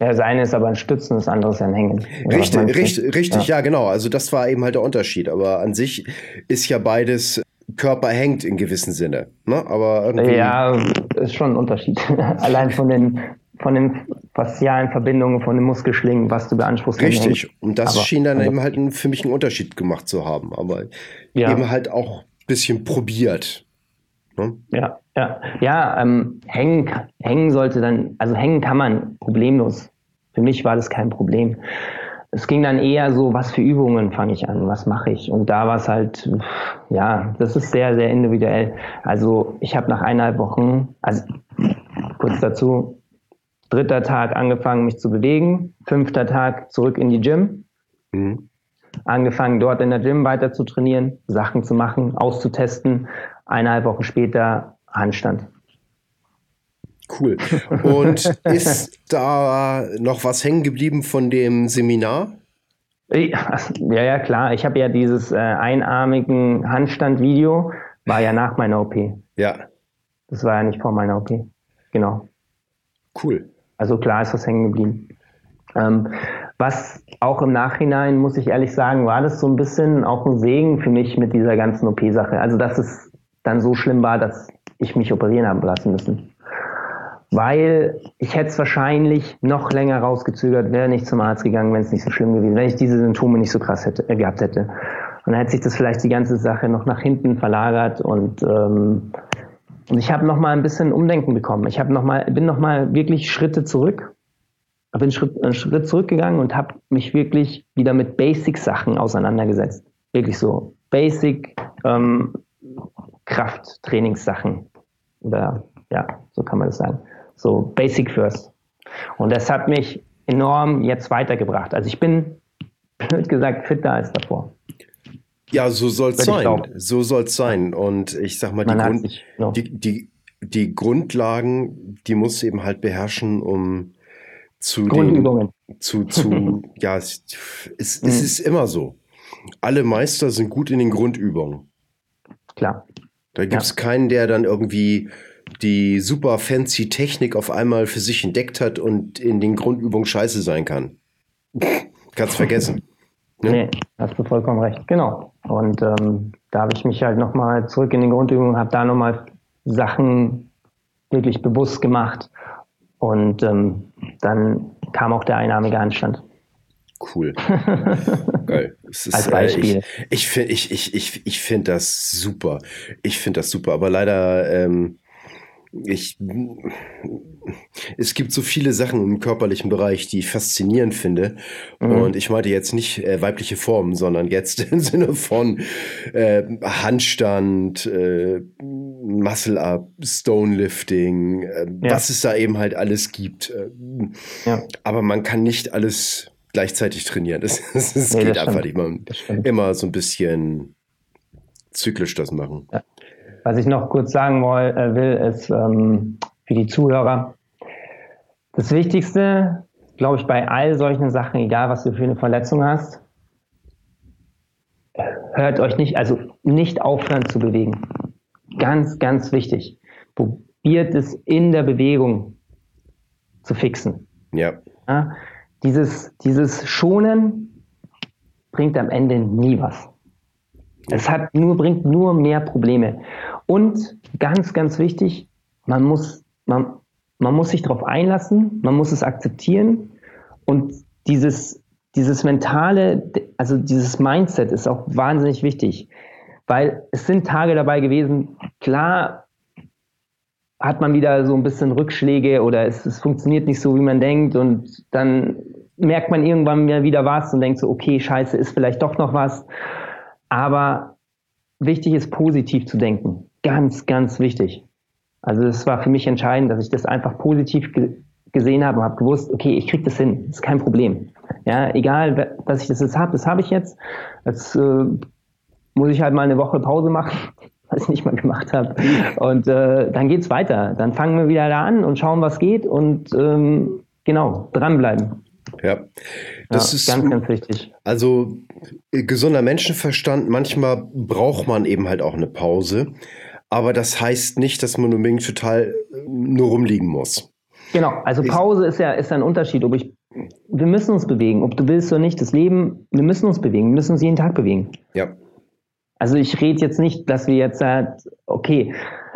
ja, das eine ist aber ein Stützen, das andere ist ein Hängen. Richtig, richtig, richtig, ja. ja, genau. Also das war eben halt der Unterschied. Aber an sich ist ja beides Körper hängt in gewissem Sinne. Ne? Aber irgendwie ja, ist schon ein Unterschied. Allein von den von den faszialen Verbindungen, von den Muskelschlingen, was du beanspruchst. Richtig. Und das Aber, schien dann also, eben halt für mich einen Unterschied gemacht zu haben. Aber ja. eben halt auch ein bisschen probiert. Ne? Ja, ja. Ja, ähm, hängen, hängen sollte dann, also hängen kann man problemlos. Für mich war das kein Problem. Es ging dann eher so, was für Übungen fange ich an, was mache ich? Und da war es halt, ja, das ist sehr, sehr individuell. Also ich habe nach eineinhalb Wochen, also kurz dazu, Dritter Tag angefangen, mich zu bewegen. Fünfter Tag zurück in die Gym. Mhm. Angefangen, dort in der Gym weiter zu trainieren, Sachen zu machen, auszutesten. Eineinhalb Wochen später Handstand. Cool. Und ist da noch was hängen geblieben von dem Seminar? Ja, ja, klar. Ich habe ja dieses äh, einarmigen Handstand-Video, war ja nach meiner OP. Ja. Das war ja nicht vor meiner OP. Genau. Cool. Also klar ist was hängen geblieben. Ähm, was auch im Nachhinein, muss ich ehrlich sagen, war das so ein bisschen auch ein Segen für mich mit dieser ganzen OP-Sache. Also dass es dann so schlimm war, dass ich mich operieren habe lassen müssen. Weil ich hätte es wahrscheinlich noch länger rausgezögert, wäre nicht zum Arzt gegangen, wenn es nicht so schlimm gewesen wäre, wenn ich diese Symptome nicht so krass hätte, äh, gehabt hätte. Und dann hätte sich das vielleicht die ganze Sache noch nach hinten verlagert und ähm, und ich habe noch mal ein bisschen Umdenken bekommen. Ich habe noch mal, bin noch mal wirklich Schritte zurück, bin einen Schritt, einen Schritt zurückgegangen und habe mich wirklich wieder mit Basic-Sachen auseinandergesetzt. Wirklich so Basic ähm, Krafttrainingssachen oder ja, so kann man das sagen. So Basic First. Und das hat mich enorm jetzt weitergebracht. Also ich bin blöd gesagt fitter als davor. Ja, so soll es sein. So soll es sein. Und ich sag mal, die, Grund, sich, no. die, die, die Grundlagen, die muss eben halt beherrschen, um zu Grundübungen. Den, zu, zu, ja, es, es, mhm. es ist immer so. Alle Meister sind gut in den Grundübungen. Klar. Da gibt es ja. keinen, der dann irgendwie die super fancy Technik auf einmal für sich entdeckt hat und in den Grundübungen scheiße sein kann. Kannst vergessen. Ne? Nee, hast du vollkommen recht. Genau. Und ähm, da habe ich mich halt nochmal zurück in den Grundübungen, habe da nochmal Sachen wirklich bewusst gemacht. Und ähm, dann kam auch der einnahmige Anstand. Cool. Geil. Ist, Als Beispiel. Äh, ich, finde ich, ich, ich, ich find das super. Ich finde das super. Aber leider ähm, ich, es gibt so viele Sachen im körperlichen Bereich, die ich faszinierend finde. Mhm. Und ich meinte jetzt nicht äh, weibliche Formen, sondern jetzt im Sinne von äh, Handstand, äh, Muscle Up, Stone Lifting, äh, ja. was es da eben halt alles gibt. Ja. Aber man kann nicht alles gleichzeitig trainieren. Das, das, das nee, geht das einfach nicht. Man immer so ein bisschen zyklisch das machen. Ja. Was ich noch kurz sagen äh, will, ist ähm, für die Zuhörer, das Wichtigste, glaube ich, bei all solchen Sachen, egal was du für eine Verletzung hast, hört euch nicht, also nicht aufhören zu bewegen. Ganz, ganz wichtig. Probiert es in der Bewegung zu fixen. Ja. ja dieses, dieses Schonen bringt am Ende nie was. Es hat nur, bringt nur mehr Probleme. Und ganz, ganz wichtig, man muss, man, man muss sich darauf einlassen, man muss es akzeptieren und dieses, dieses mentale, also dieses Mindset ist auch wahnsinnig wichtig, weil es sind Tage dabei gewesen, klar hat man wieder so ein bisschen Rückschläge oder es, es funktioniert nicht so, wie man denkt und dann merkt man irgendwann wieder was und denkt so, okay, scheiße, ist vielleicht doch noch was. Aber wichtig ist, positiv zu denken. Ganz, ganz wichtig. Also es war für mich entscheidend, dass ich das einfach positiv ge gesehen habe und habe gewusst, okay, ich kriege das hin, das ist kein Problem. Ja, egal, dass ich das jetzt habe, das habe ich jetzt. Jetzt äh, muss ich halt mal eine Woche Pause machen, was ich nicht mal gemacht habe. Und äh, dann geht's weiter. Dann fangen wir wieder da an und schauen, was geht und ähm, genau, dranbleiben. Ja, das ja, ist ganz, ganz wichtig. Also äh, gesunder Menschenverstand, manchmal braucht man eben halt auch eine Pause. Aber das heißt nicht, dass man unbedingt total äh, nur rumliegen muss. Genau, also Pause ist ja ist ein Unterschied. Ob ich, wir müssen uns bewegen, ob du willst oder nicht. Das Leben, wir müssen uns bewegen, wir müssen uns jeden Tag bewegen. Ja. Also ich rede jetzt nicht, dass wir jetzt halt, okay,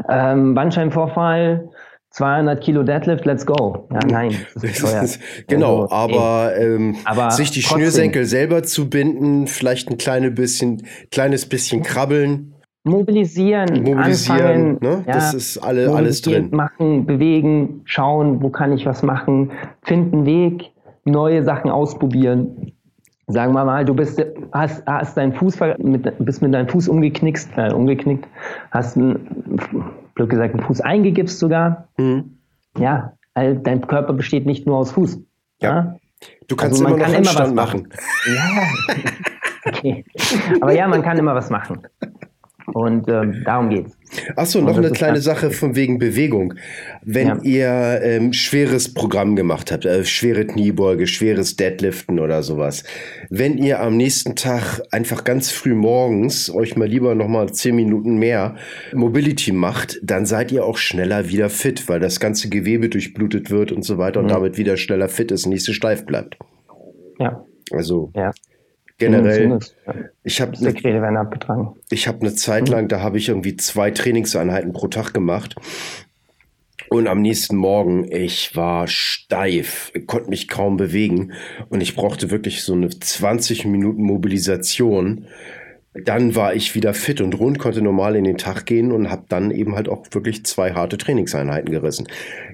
ähm, Bandscheibenvorfall, 200 Kilo Deadlift, let's go. Ja, nein. Genau, also, aber, ähm, aber, sich die trotzdem. Schnürsenkel selber zu binden, vielleicht ein kleine bisschen, kleines bisschen krabbeln. Mobilisieren, mobilisieren, ne? Ja, das ist alle, alles drin. Machen, bewegen, schauen, wo kann ich was machen, finden Weg, neue Sachen ausprobieren. Sagen wir mal, du bist, hast, hast deinen Fuß mit, bist mit deinem Fuß umgeknickt, äh, umgeknickt, hast einen blöd gesagt, einen Fuß eingegipst sogar. Mhm. Ja, weil dein Körper besteht nicht nur aus Fuß. Ja. ja? Du kannst also immer noch kann Handstand immer machen. machen. Ja, okay. Aber ja, man kann immer was machen. Und ähm, darum geht's. Achso, noch eine kleine Sache von wegen Bewegung. Wenn ja. ihr ähm, schweres Programm gemacht habt, äh, schwere Kniebeuge, schweres Deadliften oder sowas, wenn ihr am nächsten Tag einfach ganz früh morgens euch mal lieber nochmal zehn Minuten mehr Mobility macht, dann seid ihr auch schneller wieder fit, weil das ganze Gewebe durchblutet wird und so weiter mhm. und damit wieder schneller fit ist und nicht so steif bleibt. Ja. Also ja generell. Ich habe eine, ich habe eine Zeit mhm. lang, da habe ich irgendwie zwei Trainingseinheiten pro Tag gemacht. Und am nächsten Morgen, ich war steif, konnte mich kaum bewegen und ich brauchte wirklich so eine 20 Minuten Mobilisation, dann war ich wieder fit und rund, konnte normal in den Tag gehen und habe dann eben halt auch wirklich zwei harte Trainingseinheiten gerissen.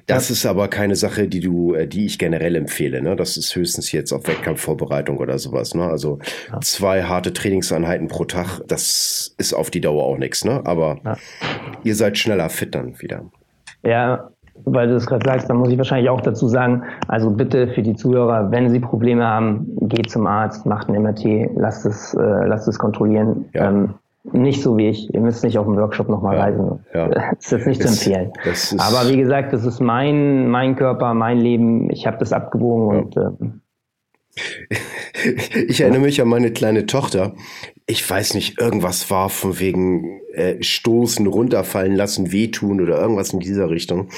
Das ja. ist aber keine Sache, die du, äh, die ich generell empfehle. Ne? Das ist höchstens jetzt auf Wettkampfvorbereitung oder sowas. Ne? Also ja. zwei harte Trainingseinheiten pro Tag, das ist auf die Dauer auch nichts. Ne? Aber ja. ihr seid schneller fit dann wieder. Ja, weil du es gerade sagst, dann muss ich wahrscheinlich auch dazu sagen, also bitte für die Zuhörer, wenn sie Probleme haben, geht zum Arzt, macht ein MRT, lasst es, äh, lasst es kontrollieren. Ja. Ähm, nicht so wie ich. Ihr müsst nicht auf dem Workshop nochmal ja, reisen. Ja. Das ist jetzt nicht zu empfehlen. Aber wie gesagt, das ist mein, mein Körper, mein Leben. Ich habe das abgewogen ja. und ähm, ich erinnere mich an meine kleine Tochter. Ich weiß nicht, irgendwas war von wegen äh, Stoßen, runterfallen lassen, wehtun oder irgendwas in dieser Richtung.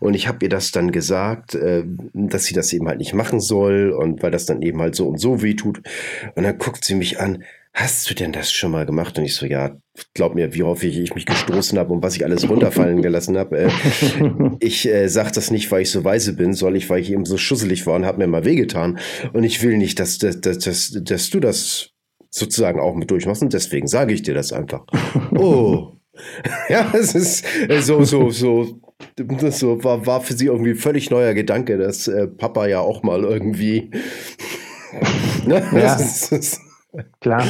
Und ich habe ihr das dann gesagt, äh, dass sie das eben halt nicht machen soll und weil das dann eben halt so und so wehtut. Und dann guckt sie mich an, hast du denn das schon mal gemacht? Und ich so, ja, glaub mir, wie häufig ich mich gestoßen habe und was ich alles runterfallen gelassen habe. Äh, ich äh, sag das nicht, weil ich so weise bin, soll ich, weil ich eben so schusselig war und habe mir mal wehgetan. Und ich will nicht, dass, dass, dass, dass du das sozusagen auch mit durchmachst. Und deswegen sage ich dir das einfach. Oh. ja, es ist äh, so, so, so. Das so war, war für sie irgendwie völlig neuer Gedanke, dass äh, Papa ja auch mal irgendwie. ne? ja. Das ist, Klar.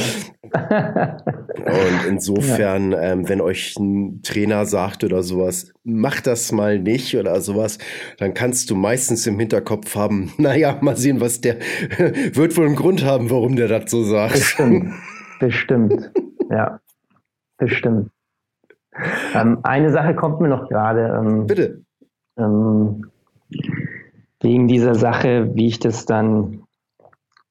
Und insofern, ja. ähm, wenn euch ein Trainer sagt oder sowas, mach das mal nicht oder sowas, dann kannst du meistens im Hinterkopf haben, naja, mal sehen, was der wird wohl einen Grund haben, warum der das so sagt. Bestimmt. Bestimmt. Ja. Bestimmt. Ähm, eine Sache kommt mir noch gerade. Ähm, Bitte. Ähm, wegen dieser Sache, wie ich das dann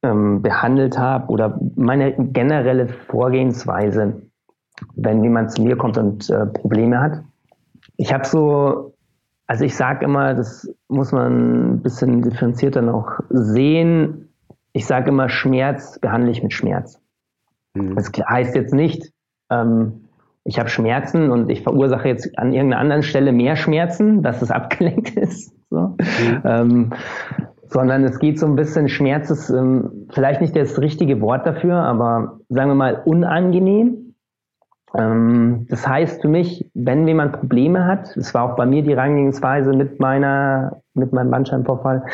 ähm, behandelt habe oder meine generelle Vorgehensweise, wenn jemand zu mir kommt und äh, Probleme hat. Ich habe so, also ich sage immer, das muss man ein bisschen differenzierter noch sehen. Ich sage immer, Schmerz behandle ich mit Schmerz. Mhm. Das heißt jetzt nicht, ähm, ich habe Schmerzen und ich verursache jetzt an irgendeiner anderen Stelle mehr Schmerzen, dass es abgelenkt ist. So. Mhm. Ähm, sondern es geht so ein bisschen, Schmerz ist ähm, vielleicht nicht das richtige Wort dafür, aber sagen wir mal unangenehm. Ähm, das heißt für mich, wenn jemand Probleme hat, das war auch bei mir die Rangehensweise mit meiner, mit meinem Bandscheibenvorfall,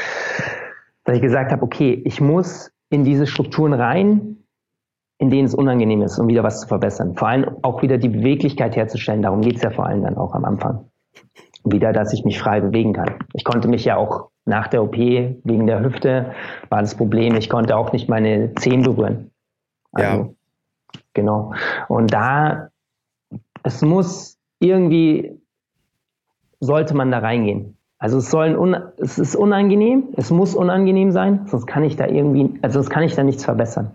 dass ich gesagt habe, okay, ich muss in diese Strukturen rein, in denen es unangenehm ist, um wieder was zu verbessern. Vor allem auch wieder die Beweglichkeit herzustellen. Darum geht es ja vor allem dann auch am Anfang. Wieder, dass ich mich frei bewegen kann. Ich konnte mich ja auch nach der OP wegen der Hüfte war das Problem, ich konnte auch nicht meine Zehen berühren. Also, ja. Genau. Und da, es muss irgendwie, sollte man da reingehen. Also es soll ein, es ist unangenehm, es muss unangenehm sein, sonst kann ich da irgendwie, also sonst kann ich da nichts verbessern.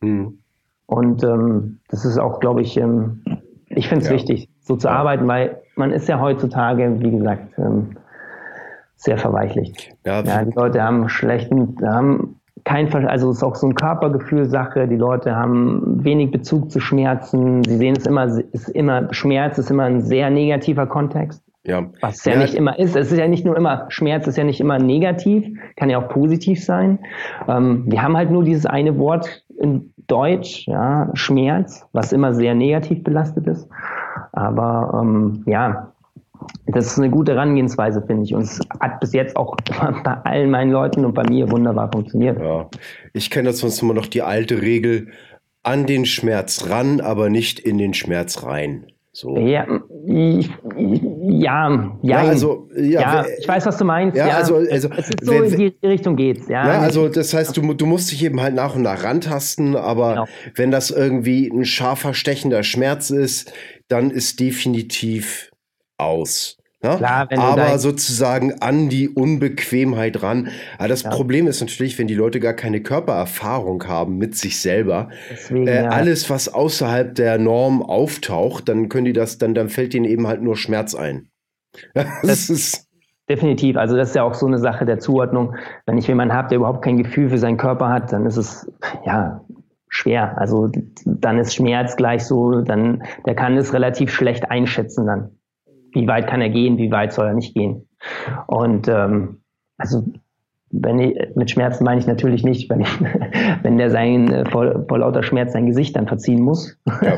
Mhm. Und ähm, das ist auch, glaube ich, ähm, ich finde es ja. wichtig, so zu ja. arbeiten, weil man ist ja heutzutage, wie gesagt, ähm, sehr verweichlicht. Ja, ja, die Leute haben schlechten, haben kein, also es ist auch so ein Körpergefühlsache. Die Leute haben wenig Bezug zu Schmerzen. Sie sehen es immer, ist immer, Schmerz ist immer ein sehr negativer Kontext. Ja. Was ja, ja nicht immer ist. Es ist ja nicht nur immer, Schmerz ist ja nicht immer negativ, kann ja auch positiv sein. Ähm, wir haben halt nur dieses eine Wort in Deutsch, ja, Schmerz, was immer sehr negativ belastet ist. Aber ähm, ja, das ist eine gute Herangehensweise, finde ich. Und es hat bis jetzt auch bei allen meinen Leuten und bei mir wunderbar funktioniert. Ja. Ich kenne das sonst immer noch die alte Regel, an den Schmerz ran, aber nicht in den Schmerz rein. So. Ja, ja, ja, ja, also, ja, ja ich weiß, was du meinst. Ja, ja. also, also es ist so, in die Richtung geht's. Ja, ja also das heißt, du, du musst dich eben halt nach und nach rantasten, aber genau. wenn das irgendwie ein scharfer, stechender Schmerz ist, dann ist definitiv aus. Ja? Klar, aber sozusagen an die Unbequemheit ran. Aber das ja. Problem ist natürlich, wenn die Leute gar keine Körpererfahrung haben mit sich selber, Deswegen, äh, ja. alles, was außerhalb der Norm auftaucht, dann können die das, dann, dann fällt ihnen eben halt nur Schmerz ein. das, das ist definitiv. Also das ist ja auch so eine Sache der Zuordnung. Wenn ich jemanden habe, der überhaupt kein Gefühl für seinen Körper hat, dann ist es ja schwer. Also dann ist Schmerz gleich so, dann der kann es relativ schlecht einschätzen dann wie weit kann er gehen, wie weit soll er nicht gehen. Und ähm, also wenn ich, mit Schmerzen meine ich natürlich nicht, wenn, ich, wenn der sein äh, vor, vor lauter Schmerz sein Gesicht dann verziehen muss, ja.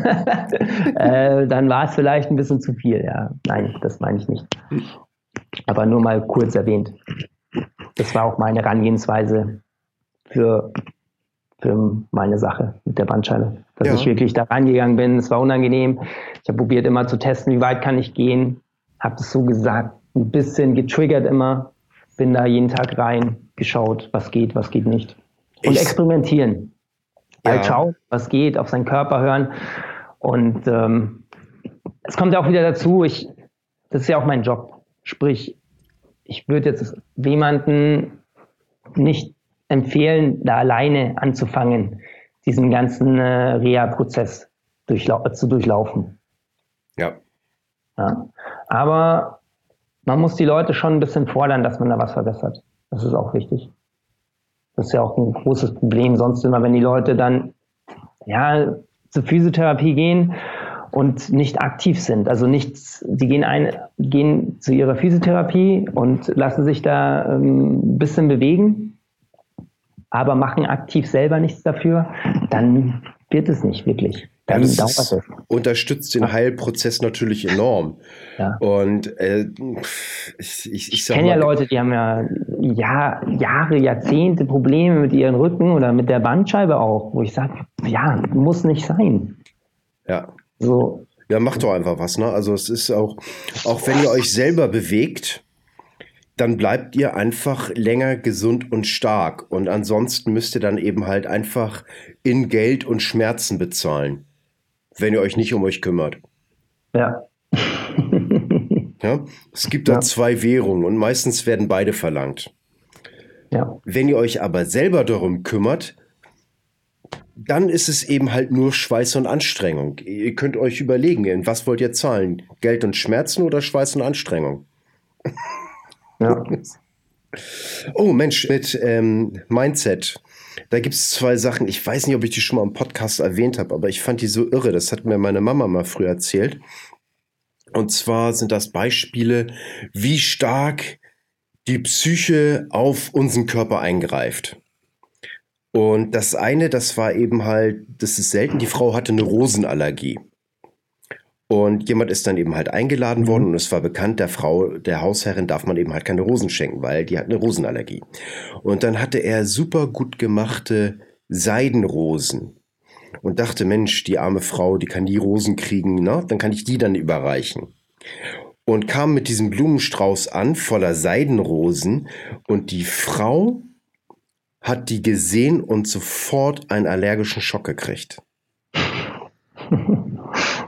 äh, dann war es vielleicht ein bisschen zu viel. Ja, nein, das meine ich nicht. Aber nur mal kurz erwähnt. Das war auch meine Herangehensweise für, für meine Sache mit der Bandscheibe. Dass ja. ich wirklich da rangegangen bin. Es war unangenehm. Ich habe probiert immer zu testen, wie weit kann ich gehen habe es so gesagt, ein bisschen getriggert immer, bin da jeden Tag rein, geschaut, was geht, was geht nicht. Und ich, experimentieren. Ja. Halt schauen, was geht, auf seinen Körper hören. Und ähm, es kommt ja auch wieder dazu, ich, das ist ja auch mein Job. Sprich, ich würde jetzt jemanden nicht empfehlen, da alleine anzufangen, diesen ganzen äh, Reha-Prozess durchlau zu durchlaufen. Ja. ja. Aber man muss die Leute schon ein bisschen fordern, dass man da was verbessert. Das ist auch wichtig. Das ist ja auch ein großes Problem. Sonst immer, wenn die Leute dann ja zur Physiotherapie gehen und nicht aktiv sind, also nichts, die gehen ein, gehen zu ihrer Physiotherapie und lassen sich da ähm, ein bisschen bewegen, aber machen aktiv selber nichts dafür, dann wird es nicht wirklich. Dann ja, dauert es. Unterstützt den Heilprozess natürlich enorm. Ja. Und äh, ich, ich, ich kenne ja Leute, die haben ja Jahr, Jahre, Jahrzehnte Probleme mit ihren Rücken oder mit der Bandscheibe auch, wo ich sage, ja, muss nicht sein. Ja. So. Ja, macht doch einfach was, ne? Also es ist auch, auch wenn ihr euch selber bewegt, dann bleibt ihr einfach länger gesund und stark. Und ansonsten müsst ihr dann eben halt einfach in Geld und Schmerzen bezahlen, wenn ihr euch nicht um euch kümmert. Ja. ja? Es gibt da ja. zwei Währungen und meistens werden beide verlangt. Ja. Wenn ihr euch aber selber darum kümmert, dann ist es eben halt nur Schweiß und Anstrengung. Ihr könnt euch überlegen, in was wollt ihr zahlen? Geld und Schmerzen oder Schweiß und Anstrengung? Ja. Oh Mensch, mit ähm, Mindset. Da gibt es zwei Sachen. Ich weiß nicht, ob ich die schon mal im Podcast erwähnt habe, aber ich fand die so irre. Das hat mir meine Mama mal früher erzählt. Und zwar sind das Beispiele, wie stark die Psyche auf unseren Körper eingreift. Und das eine, das war eben halt, das ist selten, die Frau hatte eine Rosenallergie. Und jemand ist dann eben halt eingeladen worden und es war bekannt, der Frau, der Hausherrin darf man eben halt keine Rosen schenken, weil die hat eine Rosenallergie. Und dann hatte er super gut gemachte Seidenrosen und dachte, Mensch, die arme Frau, die kann die Rosen kriegen, ne? dann kann ich die dann überreichen. Und kam mit diesem Blumenstrauß an, voller Seidenrosen und die Frau hat die gesehen und sofort einen allergischen Schock gekriegt.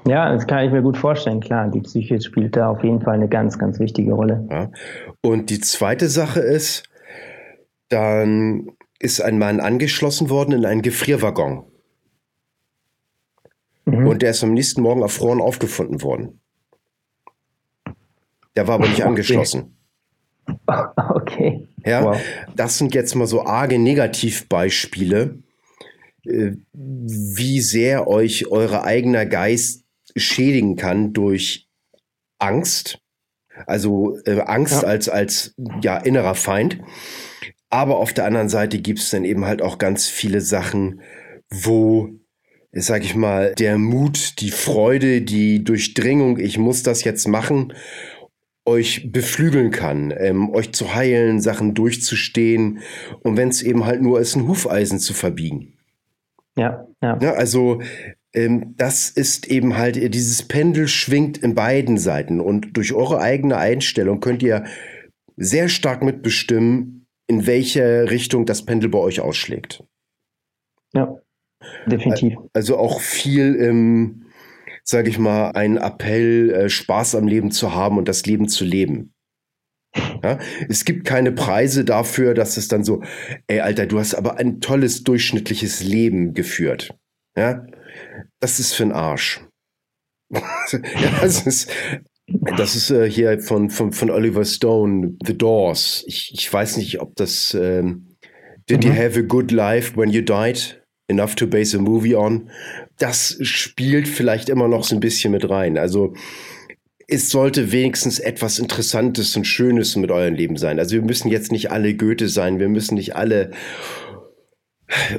Ja, das kann ich mir gut vorstellen, klar. Die Psyche spielt da auf jeden Fall eine ganz, ganz wichtige Rolle. Ja. Und die zweite Sache ist, dann ist ein Mann angeschlossen worden in einen Gefrierwaggon. Mhm. Und der ist am nächsten Morgen erfroren aufgefunden worden. Der war aber nicht angeschlossen. Okay. Ja, wow. das sind jetzt mal so arge Negativbeispiele, äh, wie sehr euch euer eigener Geist schädigen kann durch Angst. Also äh, Angst ja. als, als ja, innerer Feind. Aber auf der anderen Seite gibt es dann eben halt auch ganz viele Sachen, wo, sag ich mal, der Mut, die Freude, die Durchdringung, ich muss das jetzt machen, euch beflügeln kann, ähm, euch zu heilen, Sachen durchzustehen und wenn es eben halt nur ist, ein Hufeisen zu verbiegen. Ja, ja. ja also ähm, das ist eben halt, dieses Pendel schwingt in beiden Seiten und durch eure eigene Einstellung könnt ihr sehr stark mitbestimmen, in welche Richtung das Pendel bei euch ausschlägt. Ja, definitiv. Also auch viel im, sage ich mal, ein Appell, äh, Spaß am Leben zu haben und das Leben zu leben. Ja, es gibt keine Preise dafür, dass es dann so, ey, Alter, du hast aber ein tolles durchschnittliches Leben geführt. Ja, das ist für ein Arsch. ja, das ist, das ist äh, hier von, von, von Oliver Stone, The Doors. Ich, ich weiß nicht, ob das ähm, Did mhm. you have a good life when you died? Enough to base a movie on. Das spielt vielleicht immer noch so ein bisschen mit rein. Also es sollte wenigstens etwas Interessantes und Schönes mit eurem Leben sein. Also wir müssen jetzt nicht alle Goethe sein, wir müssen nicht alle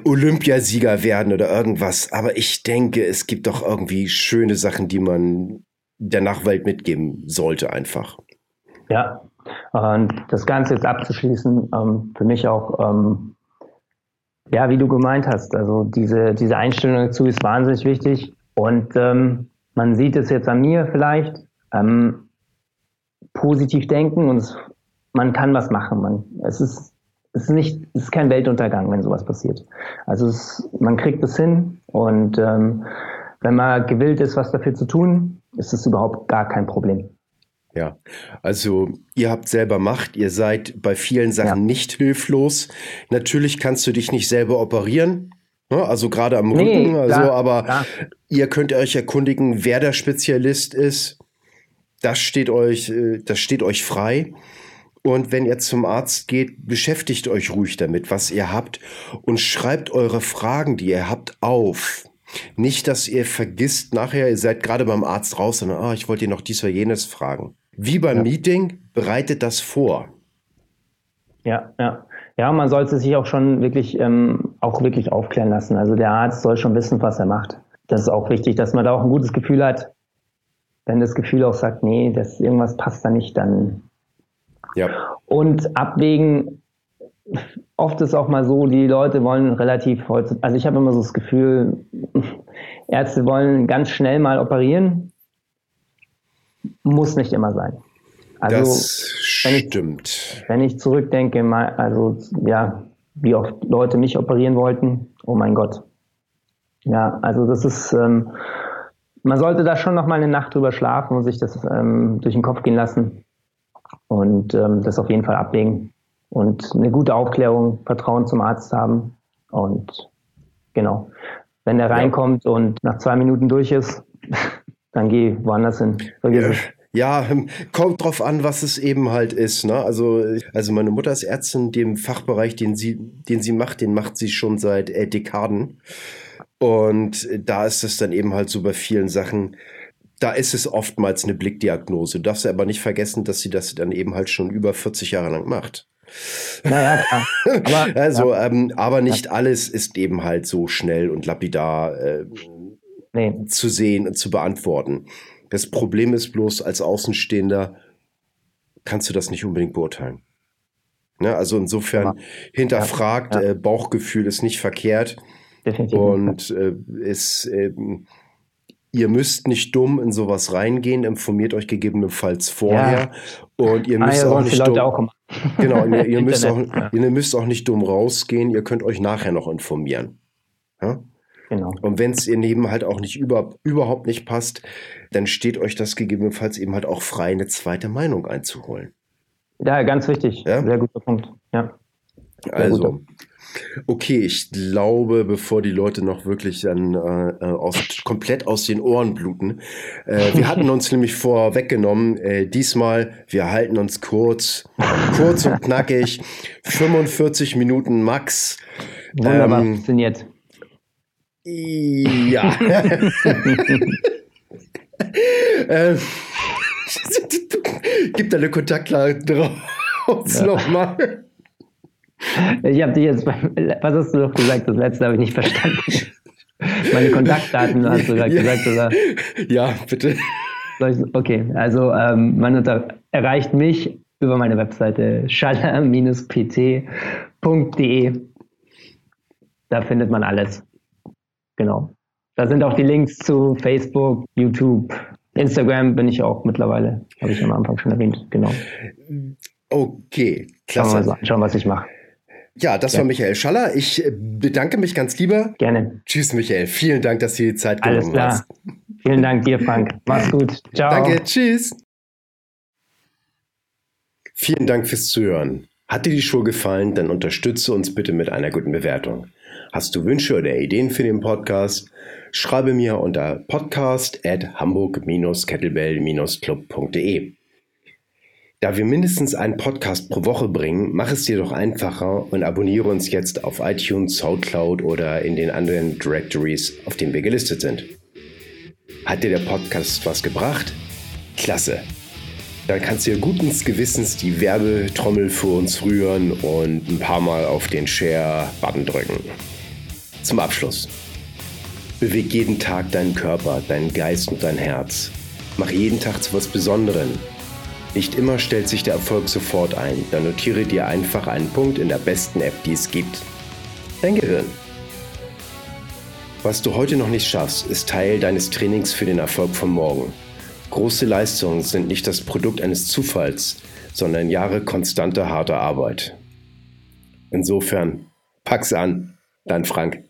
Olympiasieger werden oder irgendwas. Aber ich denke, es gibt doch irgendwie schöne Sachen, die man der Nachwelt mitgeben sollte einfach. Ja, und das Ganze jetzt abzuschließen, ähm, für mich auch, ähm, ja, wie du gemeint hast, also diese, diese Einstellung dazu ist wahnsinnig wichtig und ähm, man sieht es jetzt an mir vielleicht, positiv denken und man kann was machen. Es ist es ist nicht, es ist kein Weltuntergang, wenn sowas passiert. Also es, man kriegt es hin und ähm, wenn man gewillt ist, was dafür zu tun, ist es überhaupt gar kein Problem. Ja, also ihr habt selber Macht, ihr seid bei vielen Sachen ja. nicht hilflos. Natürlich kannst du dich nicht selber operieren, ne? also gerade am nee, Rücken, also, klar, aber klar. ihr könnt euch erkundigen, wer der Spezialist ist. Das steht euch, äh, das steht euch frei. Und wenn ihr zum Arzt geht, beschäftigt euch ruhig damit, was ihr habt und schreibt eure Fragen, die ihr habt, auf. Nicht, dass ihr vergisst nachher, ihr seid gerade beim Arzt raus, sondern, ah, ich wollte dir noch dies oder jenes fragen. Wie beim ja. Meeting, bereitet das vor. Ja, ja. Ja, man sollte sich auch schon wirklich, ähm, auch wirklich aufklären lassen. Also der Arzt soll schon wissen, was er macht. Das ist auch wichtig, dass man da auch ein gutes Gefühl hat. Wenn das Gefühl auch sagt, nee, das irgendwas passt da nicht, dann. Ja. Und abwägen, oft ist auch mal so, die Leute wollen relativ heute, also ich habe immer so das Gefühl, Ärzte wollen ganz schnell mal operieren. Muss nicht immer sein. Also, das stimmt. Ich, wenn ich zurückdenke, mal, also ja, wie oft Leute mich operieren wollten, oh mein Gott. Ja, also das ist, ähm, man sollte da schon noch mal eine Nacht drüber schlafen und sich das ähm, durch den Kopf gehen lassen und ähm, das auf jeden Fall abwägen und eine gute Aufklärung, Vertrauen zum Arzt haben. Und genau, wenn der reinkommt ja. und nach zwei Minuten durch ist, dann geh woanders hin. Ja. Ja, ähm, kommt drauf an, was es eben halt ist. Ne? Also, also meine Mutter ist Ärztin, dem Fachbereich, den sie, den sie macht, den macht sie schon seit äh, Dekaden. Und da ist es dann eben halt so bei vielen Sachen, da ist es oftmals eine Blickdiagnose. Du darfst aber nicht vergessen, dass sie das dann eben halt schon über 40 Jahre lang macht. Naja. Aber, also, ja. ähm, aber nicht ja. alles ist eben halt so schnell und lapidar äh, nee. zu sehen und zu beantworten. Das Problem ist bloß, als Außenstehender kannst du das nicht unbedingt beurteilen. Ne? Also insofern ja. hinterfragt, Äh, Bauchgefühl ist nicht verkehrt. Definitiv. Und äh, ist, äh, ihr müsst nicht dumm in sowas reingehen, informiert euch gegebenenfalls vorher. Und ihr ah, müsst ah, auch nicht dumm. Auch Genau, ihr, ihr müsst auch, ja. ihr müsst auch nicht dumm rausgehen, ihr könnt euch nachher noch informieren. Ja? Genau. Und wenn es ihr Leben halt auch nicht über, überhaupt nicht passt, dann steht euch das gegebenenfalls eben halt auch frei, eine zweite Meinung einzuholen. Ja, ganz wichtig. Ja? Sehr guter Punkt. Ja. Sehr also, guter. Okay, ich glaube, bevor die Leute noch wirklich dann äh, äh, aus, komplett aus den Ohren bluten. Äh, wir hatten uns nämlich vorweggenommen, äh, diesmal, wir halten uns kurz, kurz und knackig, 45 Minuten max. Wunderbar ähm, funktioniert. Ja. ähm, gib deine Kontaktdaten drauf ja. nochmal. Ich habe dich jetzt, was hast du noch gesagt? Das letzte habe ich nicht verstanden. Meine Kontaktdaten hast du gerade gesagt, oder? Ja, bitte. Okay, also ähm, man unter, erreicht mich über meine Webseite schaller-pt.de. Da findet man alles. Genau. Da sind auch die Links zu Facebook, YouTube, Instagram bin ich auch mittlerweile, habe ich am Anfang schon erwähnt. Genau. Okay, klasse. Schauen wir mal anschauen, was ich mache. Ja, das ja. war Michael Schaller. Ich bedanke mich ganz lieber. Gerne. Tschüss, Michael. Vielen Dank, dass du die Zeit genommen hast. Vielen Dank dir, Frank. Mach's gut. Ciao. Danke, tschüss. Vielen Dank fürs Zuhören. Hat dir die Show gefallen, dann unterstütze uns bitte mit einer guten Bewertung. Hast du Wünsche oder Ideen für den Podcast? Schreibe mir unter podcast at hamburg-kettlebell-club.de. Da wir mindestens einen Podcast pro Woche bringen, mach es dir doch einfacher und abonniere uns jetzt auf iTunes, Soundcloud oder in den anderen Directories, auf denen wir gelistet sind. Hat dir der Podcast was gebracht? Klasse! Dann kannst du dir guten Gewissens die Werbetrommel für uns rühren und ein paar Mal auf den Share-Button drücken. Zum Abschluss. Beweg jeden Tag deinen Körper, deinen Geist und dein Herz. Mach jeden Tag zu was Besonderem. Nicht immer stellt sich der Erfolg sofort ein. Dann notiere dir einfach einen Punkt in der besten App, die es gibt. Dein Gehirn. Was du heute noch nicht schaffst, ist Teil deines Trainings für den Erfolg von morgen. Große Leistungen sind nicht das Produkt eines Zufalls, sondern Jahre konstanter harter Arbeit. Insofern, pack's an, dein Frank.